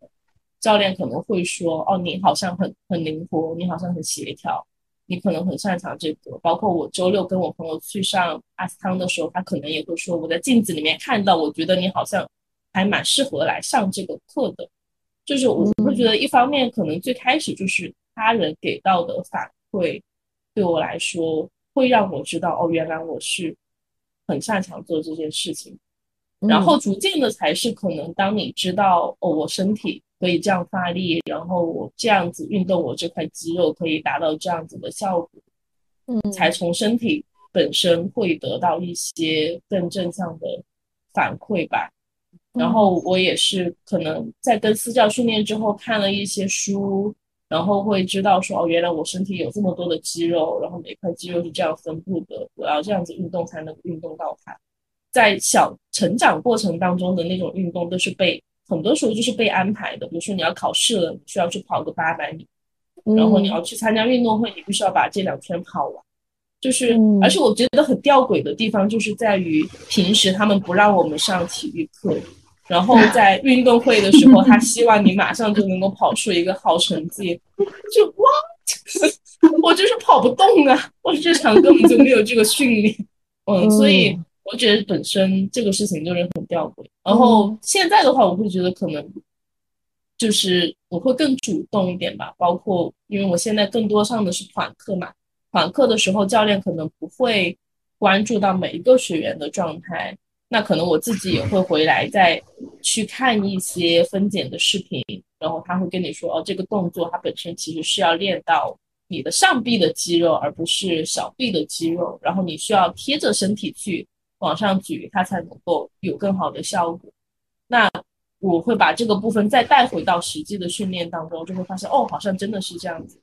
教练可能会说：“哦，你好像很很灵活，你好像很协调，你可能很擅长这个。”包括我周六跟我朋友去上阿斯汤的时候，他可能也会说：“我在镜子里面看到，我觉得你好像还蛮适合来上这个课的。”就是我会觉得，一方面可能最开始就是他人给到的反馈，对我来说会让我知道：“哦，原来我是很擅长做这件事情。”然后逐渐的才是可能，当你知道：“哦，我身体。”可以这样发力，然后我这样子运动，我这块肌肉可以达到这样子的效果，嗯，才从身体本身会得到一些更正向的反馈吧。然后我也是可能在跟私教训练之后，看了一些书，然后会知道说，哦，原来我身体有这么多的肌肉，然后每块肌肉是这样分布的，我要这样子运动才能运动到它。在小成长过程当中的那种运动都是被。很多时候就是被安排的，比如说你要考试了，你需要去跑个八百米，然后你要去参加运动会，你必须要把这两圈跑完。就是，而且我觉得很吊诡的地方就是在于，平时他们不让我们上体育课，然后在 运动会的时候，他希望你马上就能够跑出一个好成绩，就哇，我就是跑不动啊，我日常根本就没有这个训练，嗯，所以。我觉得本身这个事情就是很吊诡，然后现在的话，我会觉得可能就是我会更主动一点吧。包括因为我现在更多上的是团课嘛，团课的时候教练可能不会关注到每一个学员的状态，那可能我自己也会回来再去看一些分解的视频，然后他会跟你说哦，这个动作它本身其实是要练到你的上臂的肌肉，而不是小臂的肌肉，然后你需要贴着身体去。往上举，它才能够有更好的效果。那我会把这个部分再带回到实际的训练当中，就会发现哦，好像真的是这样子。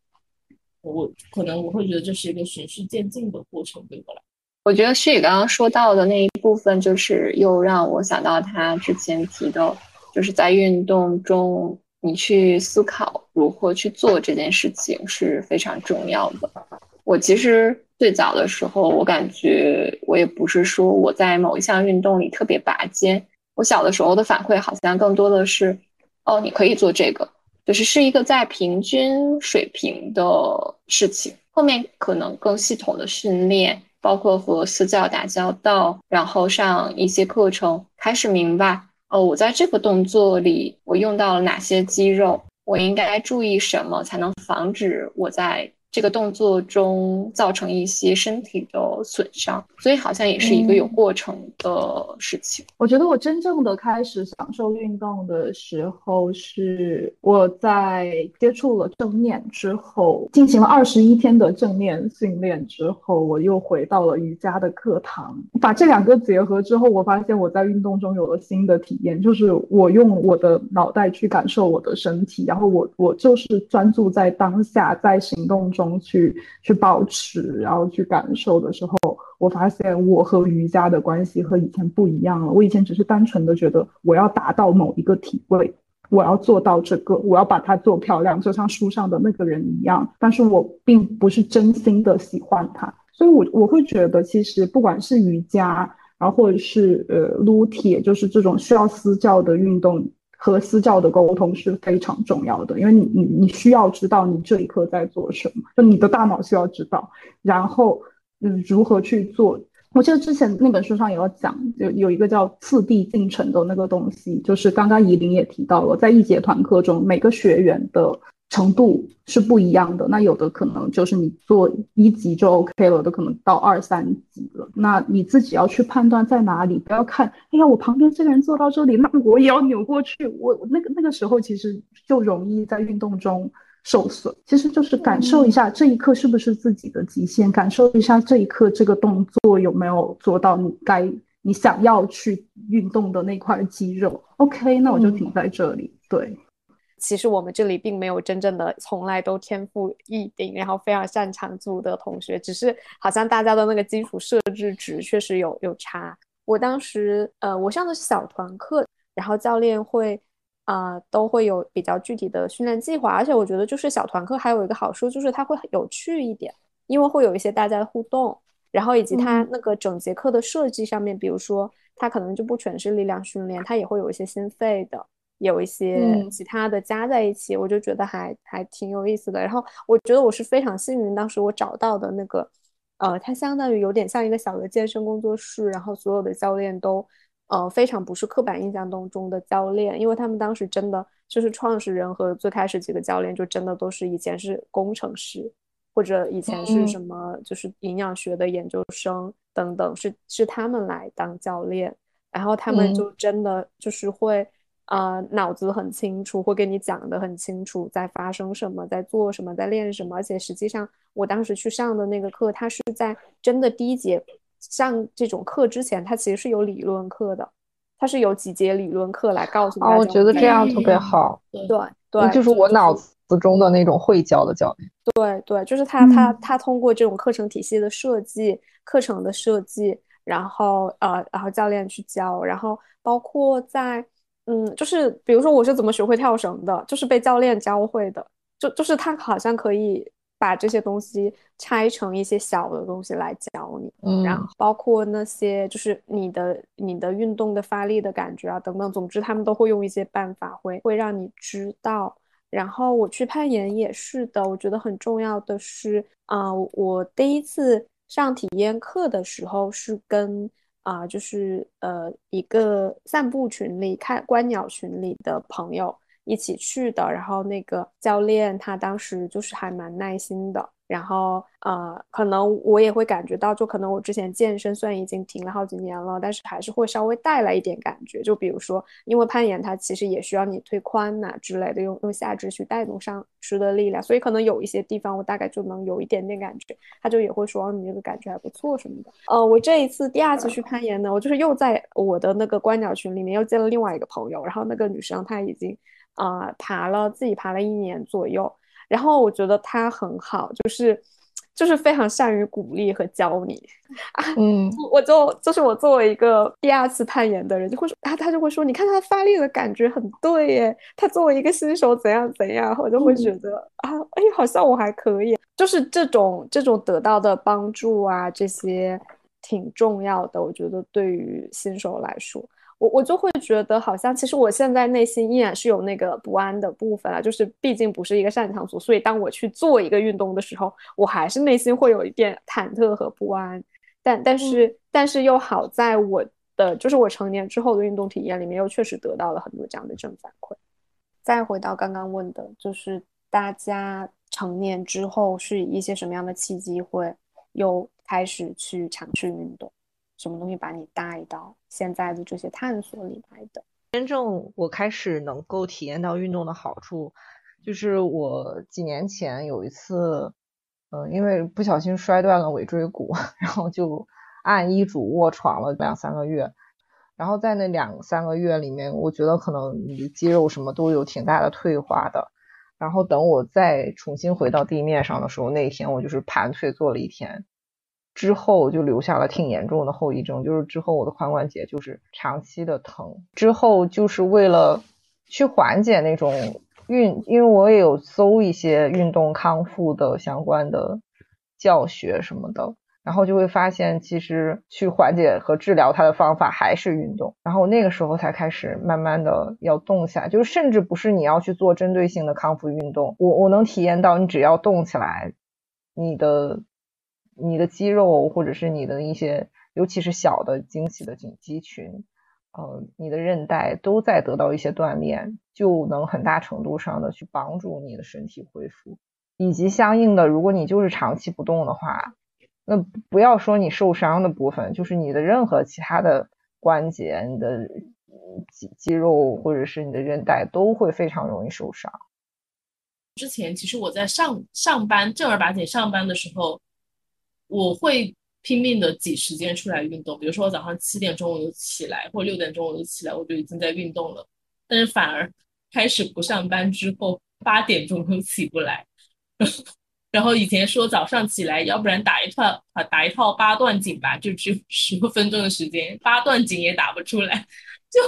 我可能我会觉得这是一个循序渐进的过程，对我来。我觉得旭宇刚刚说到的那一部分，就是又让我想到他之前提的，就是在运动中你去思考如何去做这件事情是非常重要的。我其实。最早的时候，我感觉我也不是说我在某一项运动里特别拔尖。我小的时候的反馈好像更多的是，哦，你可以做这个，就是是一个在平均水平的事情。后面可能更系统的训练，包括和私教打交道，然后上一些课程，开始明白，哦，我在这个动作里我用到了哪些肌肉，我应该注意什么，才能防止我在。这个动作中造成一些身体的损伤，所以好像也是一个有过程的事情。我觉得我真正的开始享受运动的时候，是我在接触了正念之后，进行了二十一天的正念训练之后，我又回到了瑜伽的课堂。把这两个结合之后，我发现我在运动中有了新的体验，就是我用我的脑袋去感受我的身体，然后我我就是专注在当下，在行动。中去去保持，然后去感受的时候，我发现我和瑜伽的关系和以前不一样了。我以前只是单纯的觉得我要达到某一个体位，我要做到这个，我要把它做漂亮，就像书上的那个人一样。但是我并不是真心的喜欢它，所以我我会觉得，其实不管是瑜伽，然后或者是呃撸铁，就是这种需要私教的运动。和私教的沟通是非常重要的，因为你你你需要知道你这一刻在做什么，就你的大脑需要知道，然后嗯如何去做。我记得之前那本书上也有讲，有有一个叫次第进程的那个东西，就是刚刚怡琳也提到了，在一节团课中，每个学员的。程度是不一样的，那有的可能就是你做一级就 OK 了，的可能到二三级了。那你自己要去判断在哪里，不要看，哎呀，我旁边这个人做到这里，那我也要扭过去。我那个那个时候其实就容易在运动中受损。其实就是感受一下这一刻是不是自己的极限，感受一下这一刻这个动作有没有做到你该你想要去运动的那块肌肉。OK，那我就停在这里。对。其实我们这里并没有真正的从来都天赋异禀，然后非常擅长组的同学，只是好像大家的那个基础设置值确实有有差。我当时呃，我上的是小团课，然后教练会啊都会有比较具体的训练计划，而且我觉得就是小团课还有一个好处就是它会有趣一点，因为会有一些大家的互动，然后以及它那个整节课的设计上面，比如说它可能就不全是力量训练，它也会有一些心肺的。有一些其他的加在一起，我就觉得还还挺有意思的。然后我觉得我是非常幸运，当时我找到的那个，呃，它相当于有点像一个小的健身工作室，然后所有的教练都，呃，非常不是刻板印象当中的教练，因为他们当时真的就是创始人和最开始几个教练就真的都是以前是工程师，或者以前是什么就是营养学的研究生等等，是是他们来当教练，然后他们就真的就是会。啊，脑子很清楚，会跟你讲的很清楚，在发生什么，在做什么，在练什么。而且实际上，我当时去上的那个课，它是在真的第一节上这种课之前，它其实是有理论课的，它是有几节理论课来告诉大家。我觉得这样特别好。对对，就是我脑子中的那种会教的教练。对对，就是他他他通过这种课程体系的设计，课程的设计，然后呃，然后教练去教，然后包括在。嗯，就是比如说我是怎么学会跳绳的，就是被教练教会的，就就是他好像可以把这些东西拆成一些小的东西来教你，嗯，然后包括那些就是你的你的运动的发力的感觉啊等等，总之他们都会用一些办法会会让你知道。然后我去攀岩也是的，我觉得很重要的是啊，我第一次上体验课的时候是跟。啊，就是呃一个散步群里看观鸟群里的朋友一起去的，然后那个教练他当时就是还蛮耐心的。然后，呃，可能我也会感觉到，就可能我之前健身虽然已经停了好几年了，但是还是会稍微带来一点感觉。就比如说，因为攀岩它其实也需要你推髋呐之类的，用用下肢去带动上肢的力量，所以可能有一些地方我大概就能有一点点感觉。他就也会说你这个感觉还不错什么的。呃，我这一次第二次去攀岩呢，我就是又在我的那个观鸟群里面又见了另外一个朋友，然后那个女生她已经啊爬了自己爬了一年左右。然后我觉得他很好，就是就是非常善于鼓励和教你啊。嗯，我就就是我作为一个第二次攀岩的人，就会说啊，他就会说，你看他发力的感觉很对耶。他作为一个新手怎样怎样，我就会觉得啊，哎，好像我还可以。就是这种这种得到的帮助啊，这些挺重要的。我觉得对于新手来说。我我就会觉得，好像其实我现在内心依然是有那个不安的部分啊，就是毕竟不是一个擅长组，所以当我去做一个运动的时候，我还是内心会有一点忐忑和不安。但但是但是又好在我的就是我成年之后的运动体验里面，又确实得到了很多这样的正反馈。再回到刚刚问的，就是大家成年之后是以一些什么样的契机会又开始去尝试运动？什么东西把你带到现在的这些探索里来的？真正我开始能够体验到运动的好处，就是我几年前有一次，嗯，因为不小心摔断了尾椎骨，然后就按医嘱卧床了两三个月。然后在那两三个月里面，我觉得可能你的肌肉什么都有挺大的退化的。然后等我再重新回到地面上的时候，那一天我就是盘腿坐了一天。之后就留下了挺严重的后遗症，就是之后我的髋关节就是长期的疼。之后就是为了去缓解那种运，因为我也有搜一些运动康复的相关的教学什么的，然后就会发现，其实去缓解和治疗它的方法还是运动。然后那个时候才开始慢慢的要动起来，就是甚至不是你要去做针对性的康复运动，我我能体验到，你只要动起来，你的你的肌肉或者是你的一些，尤其是小的精细的肌肌群，呃，你的韧带都在得到一些锻炼，就能很大程度上的去帮助你的身体恢复，以及相应的，如果你就是长期不动的话。那不要说你受伤的部分，就是你的任何其他的关节、你的肌肌肉或者是你的韧带都会非常容易受伤。之前其实我在上上班正儿八经上班的时候，我会拼命的挤时间出来运动，比如说我早上七点钟我就起来，或者六点钟我就起来，我就已经在运动了。但是反而开始不上班之后，八点钟都起不来。然后以前说早上起来，要不然打一套啊，打一套八段锦吧，就只有 十多分钟的时间，八段锦也打不出来，就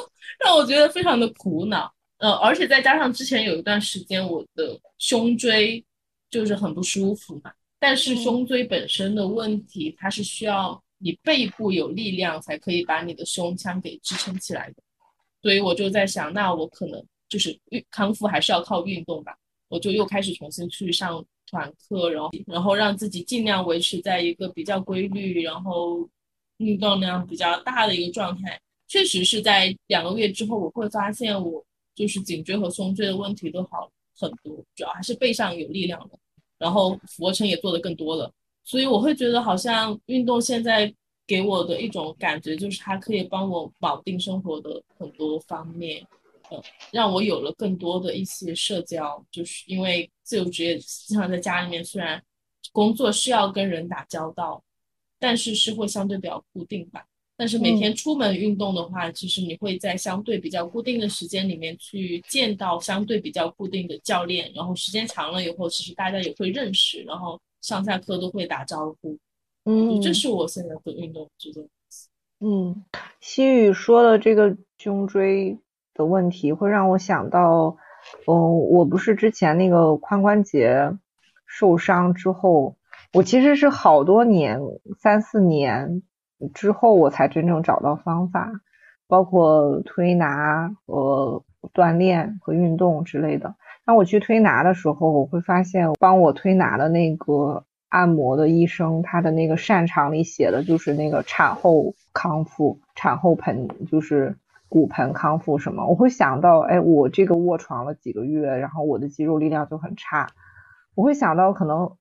让我觉得非常的苦恼。呃，而且再加上之前有一段时间我的胸椎就是很不舒服嘛，但是胸椎本身的问题，它是需要你背部有力量才可以把你的胸腔给支撑起来的，所以我就在想，那我可能就是运康复还是要靠运动吧，我就又开始重新去上。团课，然后然后让自己尽量维持在一个比较规律，然后运动量比较大的一个状态。确实是在两个月之后，我会发现我就是颈椎和胸椎的问题都好很多，主要还是背上有力量了，然后俯卧撑也做的更多了。所以我会觉得好像运动现在给我的一种感觉就是它可以帮我绑定生活的很多方面。呃，让我有了更多的一些社交，就是因为自由职业经常在家里面，虽然工作是要跟人打交道，但是是会相对比较固定吧。但是每天出门运动的话，其实你会在相对比较固定的时间里面去见到相对比较固定的教练，然后时间长了以后，其实大家也会认识，然后上下课都会打招呼。嗯，这是我现在的运动这件嗯，西雨说的这个胸椎。的问题会让我想到，嗯，我不是之前那个髋关节受伤之后，我其实是好多年，三四年之后我才真正找到方法，包括推拿和锻炼和运动之类的。当我去推拿的时候，我会发现帮我推拿的那个按摩的医生，他的那个擅长里写的就是那个产后康复、产后盆，就是。骨盆康复什么？我会想到，哎，我这个卧床了几个月，然后我的肌肉力量就很差。我会想到，可能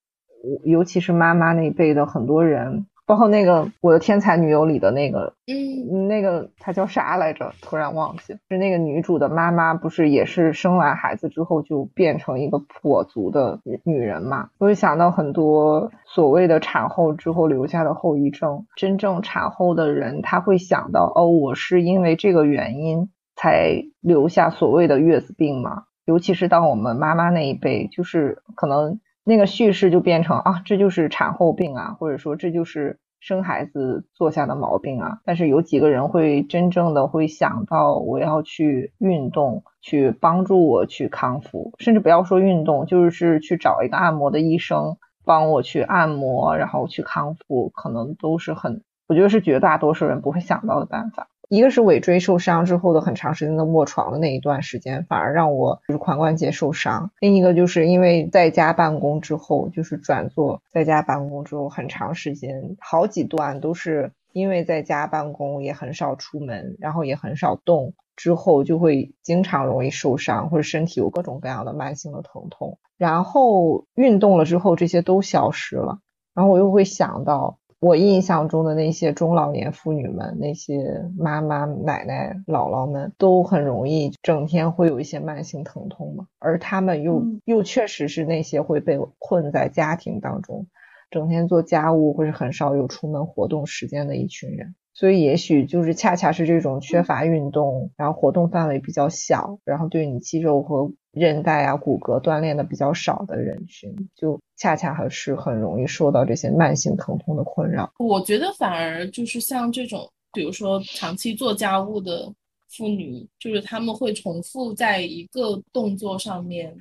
尤其是妈妈那辈的很多人。包括那个《我的天才女友》里的那个，嗯，那个她叫啥来着？突然忘记。是那个女主的妈妈，不是也是生完孩子之后就变成一个跛足的女人嘛？我会想到很多所谓的产后之后留下的后遗症。真正产后的人，他会想到，哦，我是因为这个原因才留下所谓的月子病吗？尤其是当我们妈妈那一辈，就是可能。那个叙事就变成啊，这就是产后病啊，或者说这就是生孩子坐下的毛病啊。但是有几个人会真正的会想到我要去运动，去帮助我去康复，甚至不要说运动，就是去找一个按摩的医生帮我去按摩，然后去康复，可能都是很，我觉得是绝大多数人不会想到的办法。一个是尾椎受伤之后的很长时间的卧床的那一段时间，反而让我就是髋关节受伤。另一个就是因为在家办公之后，就是转做在家办公之后，很长时间好几段都是因为在家办公也很少出门，然后也很少动，之后就会经常容易受伤，或者身体有各种各样的慢性的疼痛。然后运动了之后，这些都消失了。然后我又会想到。我印象中的那些中老年妇女们，那些妈妈、奶奶、姥姥们，都很容易整天会有一些慢性疼痛嘛，而他们又又确实是那些会被困在家庭当中，整天做家务或者很少有出门活动时间的一群人。所以，也许就是恰恰是这种缺乏运动，然后活动范围比较小，然后对你肌肉和韧带啊、骨骼锻炼的比较少的人群，就恰恰还是很容易受到这些慢性疼痛的困扰。我觉得反而就是像这种，比如说长期做家务的妇女，就是他们会重复在一个动作上面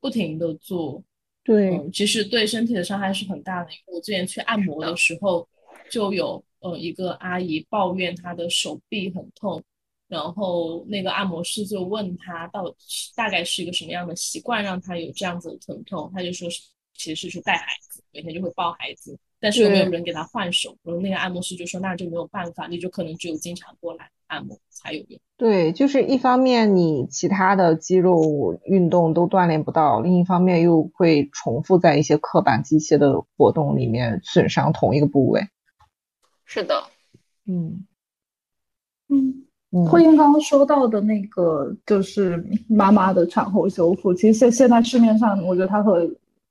不停的做，对，其实对身体的伤害是很大的。因为我之前去按摩的时候。就有呃一个阿姨抱怨她的手臂很痛，然后那个按摩师就问他到大概是一个什么样的习惯让他有这样子的疼痛，他就说是其实是去带孩子，每天就会抱孩子，但是又没有人给他换手，然后那个按摩师就说那就没有办法，你就可能只有经常过来按摩才有用。对，就是一方面你其他的肌肉运动都锻炼不到，另一方面又会重复在一些刻板机械的活动里面损伤同一个部位。是的，嗯嗯，嗯，慧英刚刚说到的那个就是妈妈的产后修复，其实现现在市面上，我觉得它和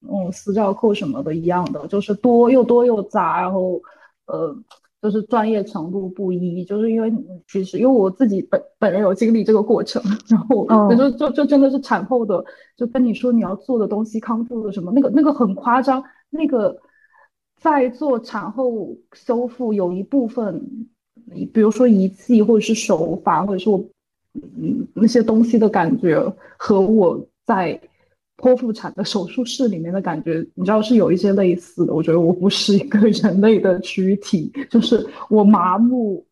嗯私教课什么的一样的，就是多又多又杂，然后呃就是专业程度不一，就是因为其实因为我自己本本人有经历这个过程，然后嗯就就就真的是产后的，就跟你说你要做的东西康复的什么，那个那个很夸张，那个在做产后修复有一部分。比如说仪器或者是手法，或者是我嗯那些东西的感觉，和我在剖腹产的手术室里面的感觉，你知道是有一些类似的。我觉得我不是一个 人类的躯体，就是我麻木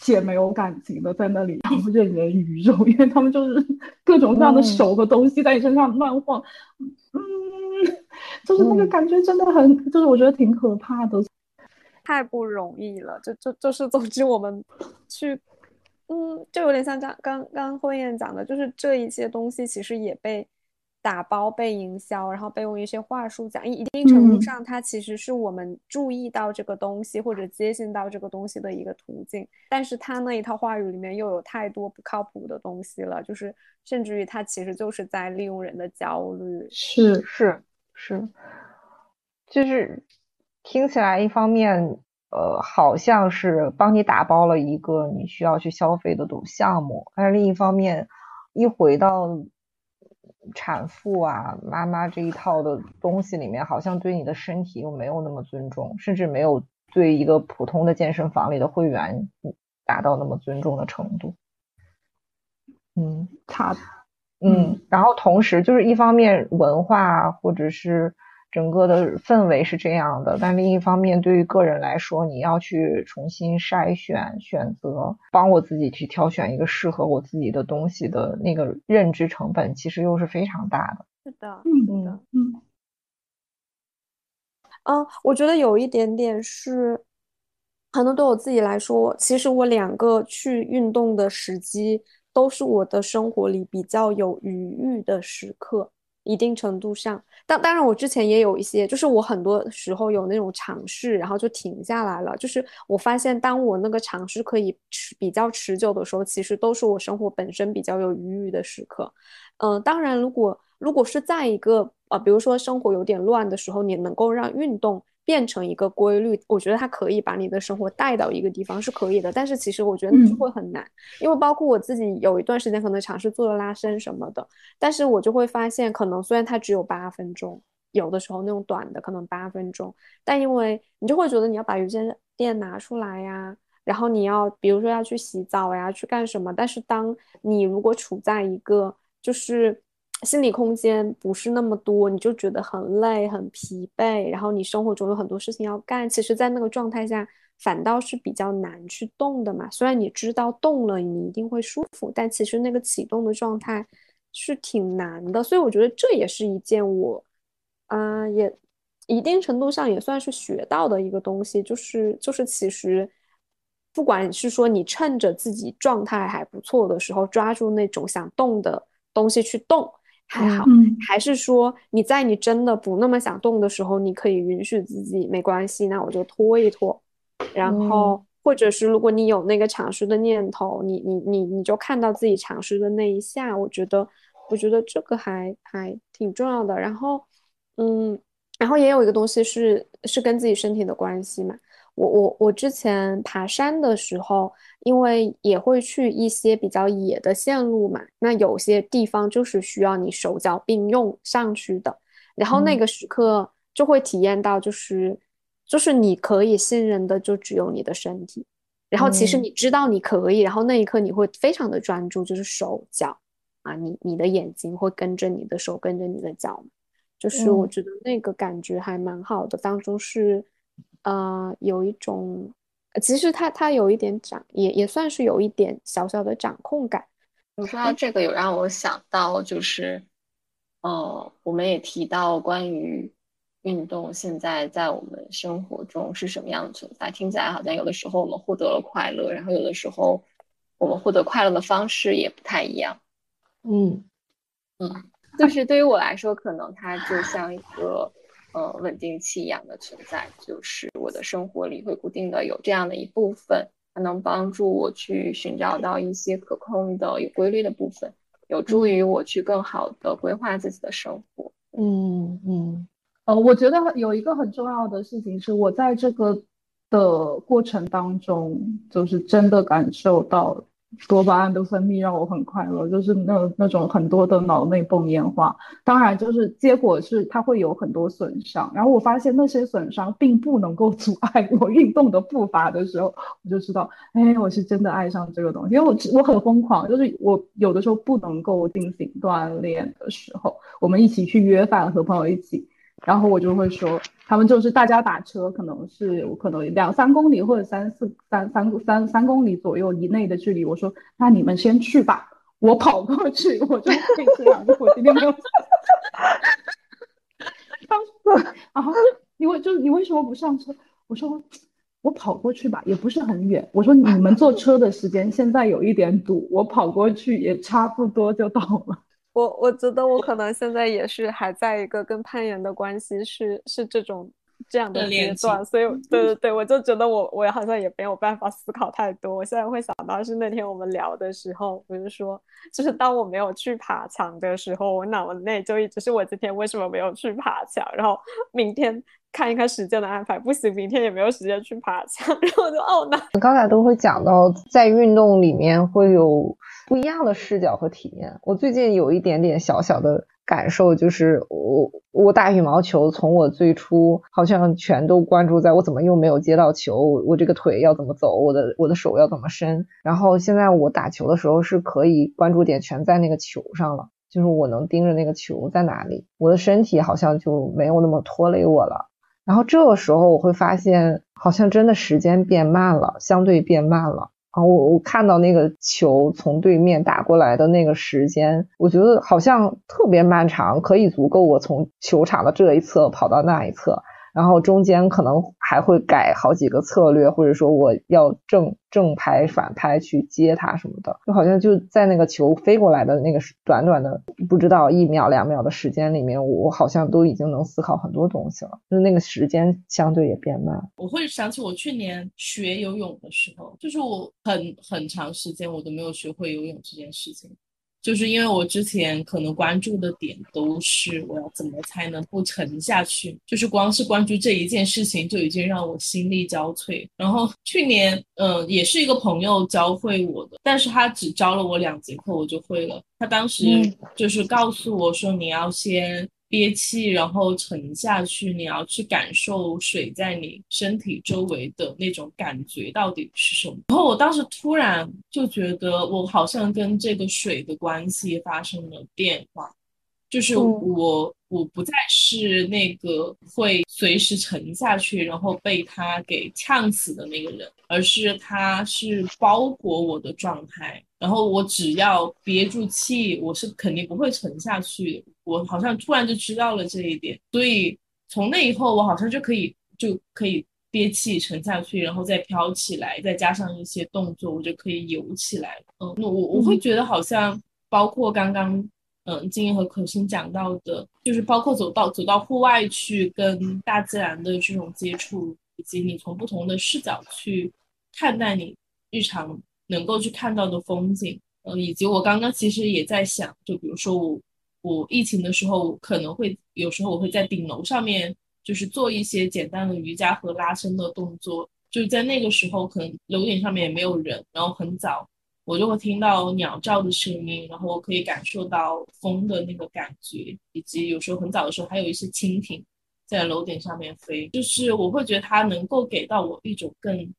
且没有感情的在那里，然后任人鱼肉，因为他们就是各种各样的手和东西在你身上乱晃，嗯，就是那个感觉真的很，就是我觉得挺可怕的。太不容易了，就就就是，总之我们去，嗯，就有点像刚刚刚慧燕讲的，就是这一些东西其实也被打包、被营销，然后被用一些话术讲，一一定程度嗯。上，它其实是我们注意到这个东西或者接近到这个东西的一个途径，但是它那一套话语里面又有太多不靠谱的东西了，就是甚至于它其实就是在利用人的焦虑，是，是是，就是听起来一方面，呃，好像是帮你打包了一个你需要去消费的种项目，但是另一方面，一回到产妇啊、妈妈这一套的东西里面，好像对你的身体又没有那么尊重，甚至没有对一个普通的健身房里的会员达到那么尊重的程度。嗯。差嗯，然后同时就是一方面文化或者是整个的氛围是这样的，但另一方面对于个人来说，你要去重新筛选、选择，帮我自己去挑选一个适合我自己的东西的那个认知成本，其实又是非常大的。是的，嗯是的。嗯嗯，我觉得有一点点是，可能对我自己来说，其实我两个去运动的时机都是我的生活里比较有余裕的时刻，一定程度上。当当然，我之前也有一些，就是我很多时候有那种尝试，然后就停下来了。就是我发现，当我那个尝试可以持比较持久的时候，其实都是我生活本身比较有余裕的时刻。嗯，当然，如果如果是在一个呃，比如说生活有点乱的时候，你能够让运动变成一个规律，我觉得它可以把你的生活带到一个地方是可以的。但是其实我觉得那是嗯会很难，因为包括我自己有一段时间可能尝试做了拉伸什么的，但是我就会发现，可能虽然它只有八分钟，有的时候那种短的可能八分钟，但因为你就会觉得你要把瑜伽垫拿出来呀。然后你要，比如说要去洗澡呀，去干什么？但是当你如果处在一个就是心理空间不是那么多，你就觉得很累、很疲惫，然后你生活中有很多事情要干，其实，在那个状态下，反倒是比较难去动的嘛。虽然你知道动了你一定会舒服，但其实那个启动的状态是挺难的。所以我觉得这也是一件我，啊、也一定程度上也算是学到的一个东西，就是就是其实。不管是说你趁着自己状态还不错的时候，抓住那种想动的东西去动还好，嗯还是说你在你真的不那么想动的时候，你可以允许自己没关系，那我就拖一拖，然后或者是如果你有那个尝试的念头，你你你你就看到自己尝试的那一下，我觉得我觉得这个还还挺重要的。然后嗯，然后也有一个东西是是跟自己身体的关系嘛。我我我之前爬山的时候，因为也会去一些比较野的线路嘛，那有些地方就是需要你手脚并用上去的，然后那个时刻就会体验到，就是就是你可以信任的就只有你的身体，然后其实嗯。你知道你可以，然后那一刻你会非常的专注，就是手脚啊，你你的眼睛会跟着你的手，跟着你的脚，就是我嗯。觉得那个感觉还蛮好的，当中是。呃，有一种，其实它它有一点掌，也也算是有一点小小的掌控感。你说到这个，有让我想到，就是，呃，我们也提到关于运动现在在我们生活中是什么样的存在。听起来好像有的时候我们获得了快乐，然后有的时候我们获得快乐的方式也不太一样。嗯嗯，就是对于我来说，可能它就像一个呃稳定器一样的存在，就是我的生活里会固定的有这样的一部分。它能帮助我去寻找到一些可控的、有规律的部分，有助于我去更好的规划自己的生活。嗯嗯，呃，我觉得有一个很重要的事情是，我在这个的过程当中，就是真的感受到。多巴胺的分泌让我很快乐，就是那那种很多的脑内迸烟花。当然，就是结果是它会有很多损伤。然后我发现那些损伤并不能够阻碍 我运动的步伐的时候，我就知道，哎，我是真的爱上这个东西。因为我我很疯狂，就是我有的时候不能够进行锻炼的时候，我们一起去约饭和朋友一起。然后我就会说，他们就是大家打车，可能是可能两三公里或者三四三三三三公里左右以内的距离。我说，那你们先去吧，我跑过去，我就可以这样。我今天没有。他说啊，你为就你为什么不上车？我说我跑过去吧，也不是很远。我说你们坐车的时间现在有一点堵，我跑过去也差不多就到了。我我觉得我可能现在也是还在一个跟攀岩的关系是是这种这样的阶段，所以对对对，我就觉得我我好像也没有办法思考太多。我现在会想到是那天我们聊的时候，不是说就是当我没有去爬墙的时候，我脑子内就一直是我今天为什么没有去爬墙，然后明天看一看时间的安排，不行，明天也没有时间去爬墙，然后就懊恼。刚才都会讲到在运动里面会有。不一样的视角和体验。我最近有一点点小小的感受，就是我我打羽毛球，从我最初好像全都关注在我怎么又没有接到球，我这个腿要怎么走，我的我的手要怎么伸。然后现在我打球的时候是可以关注点全在那个球上了，就是我能盯着那个球在哪里，我的身体好像就没有那么拖累我了。然后这个时候我会发现，好像真的时间变慢了，相对变慢了。啊，我我看到那个球从对面打过来的那个时间，我觉得好像特别漫长，可以足够我从球场的这一侧跑到那一侧。然后中间可能还会改好几个策略，或者说我要正正拍反拍去接它什么的，就好像就在那个球飞过来的那个短短的不知道一秒两秒的时间里面，我好像都已经能思考很多东西了，就是那个时间相对也变慢。我会想起我去年学游泳的时候，就是我很很长时间我都没有学会游泳这件事情。就是因为我之前可能关注的点都是我要怎么才能不沉下去，就是光是关注这一件事情就已经让我心力交瘁。然后去年，嗯，也是一个朋友教会我的，但是他只教了我两节课，我就会了。他当时就是告诉我说，你要先。憋气，然后沉下去。你要去感受水在你身体周围的那种感觉到底是什么。然后我当时突然就觉得，我好像跟这个水的关系发生了变化，就是我我不再是那个会随时沉下去，然后被他给呛死的那个人，而是他是包裹我的状态。然后我只要憋住气，我是肯定不会沉下去。我好像突然就知道了这一点，所以从那以后，我好像就可以就可以憋气沉下去，然后再飘起来，再加上一些动作，我就可以游起来。嗯，那我我会觉得好像包括刚刚嗯金英和可心讲到的，就是包括走到走到户外去跟大自然的这种接触，以及你从不同的视角去看待你日常。能够去看到的风景，嗯，以及我刚刚其实也在想，就比如说我我疫情的时候，可能会有时候我会在顶楼上面，就是做一些简单的瑜伽和拉伸的动作，就是在那个时候，可能楼顶上面也没有人，然后很早，我就会听到鸟叫的声音，然后我可以感受到风的那个感觉，以及有时候很早的时候，还有一些蜻蜓在楼顶上面飞，就是我会觉得它能够给到我一种更。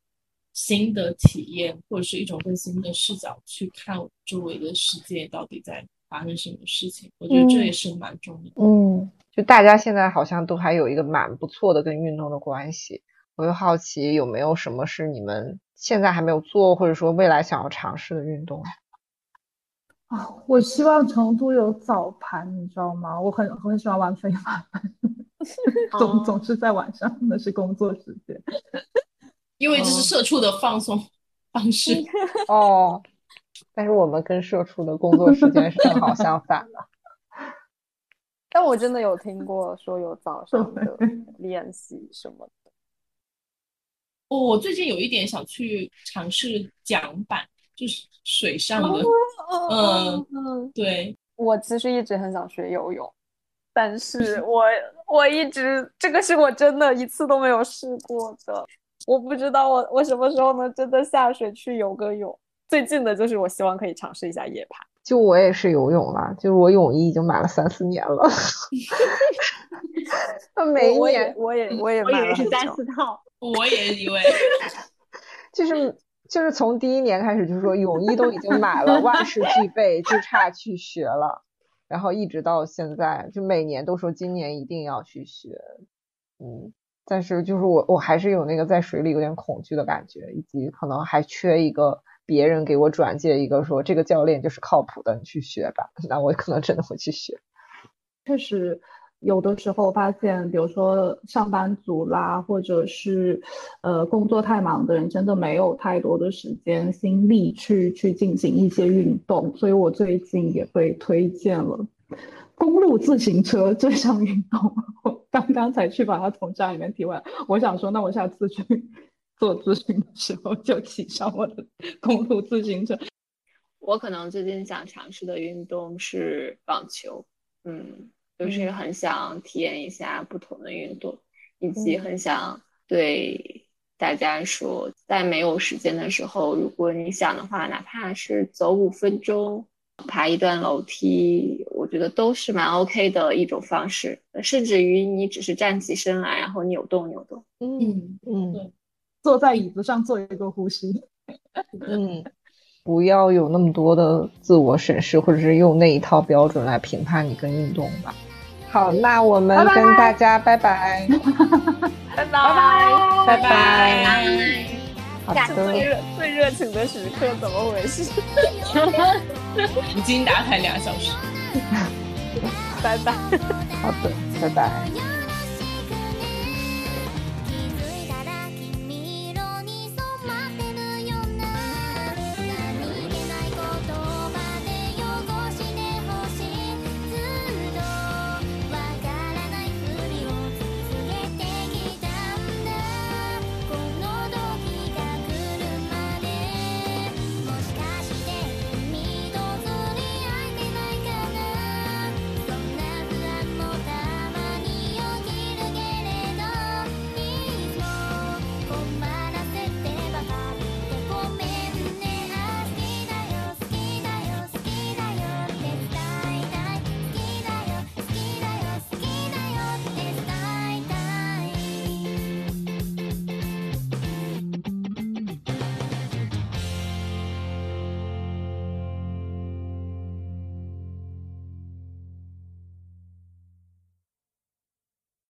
新的体验，或者是一种更新的视角去看周围的世界到底在发生什么事情，我觉得这也是蛮重要的。嗯，就大家现在好像都还有一个蛮不错的跟运动的关系。我又好奇有没有什么是你们现在还没有做，或者说未来想要尝试的运动啊？我希望成都有早盘，你知道吗？我很很喜欢玩飞盘，总总是在晚上，那是工作时间。因为这是社畜的放松方式 哦。但是我们跟社畜的工作时间是正好相反的。但我真的有听过说有早上的练习什么的。我最近有一点想去尝试桨板，就是水上的。嗯嗯，对。我其实一直很想学游泳，但是 我我一直这个是我真的一次都没有试过的。我不知道我我什么时候能真的下水去游个泳。最近的就是我希望可以尝试一下夜爬。就我也是游泳了，就是我泳衣已经买了三四年了。每一年我也我也我也是三四套，我也以为 就是就是从第一年开始，就是说泳衣都已经买了，万事俱备，就差去学了。然后一直到现在，就每年都说今年一定要去学。嗯，但是就是我我还是有那个在水里有点恐惧的感觉，以及可能还缺一个。别人给我转介一个说这个教练就是靠谱的，你去学吧。那我可能真的会去学。确实，有的时候发现，比如说上班族啦，或者是呃工作太忙的人，真的没有太多的时间心力去去进行一些运动。所以我最近也被推荐了公路自行车这项运动。我刚刚才去把它从家里面提完，我想说，那我下次去。做咨询的时候就骑上我的公路自行车。我可能最近想尝试的运动是网球，嗯，就是很想体验一下不同的运动，以及很想对大家说，在没有时间的时候，如果你想的话，哪怕是走五分钟、爬一段楼梯，我觉得都是蛮 OK 的一种方式。甚至于你只是站起身来，然后扭动扭动，嗯嗯。坐在椅子上做一个呼吸，嗯，不要有那么多的自我审视，或者是用那一套标准来评判你跟运动吧。好，那我们跟大家 拜拜，拜拜，拜拜。好的，最热最热情的时刻怎么回事？已经打开两小时，拜拜。好的，拜拜。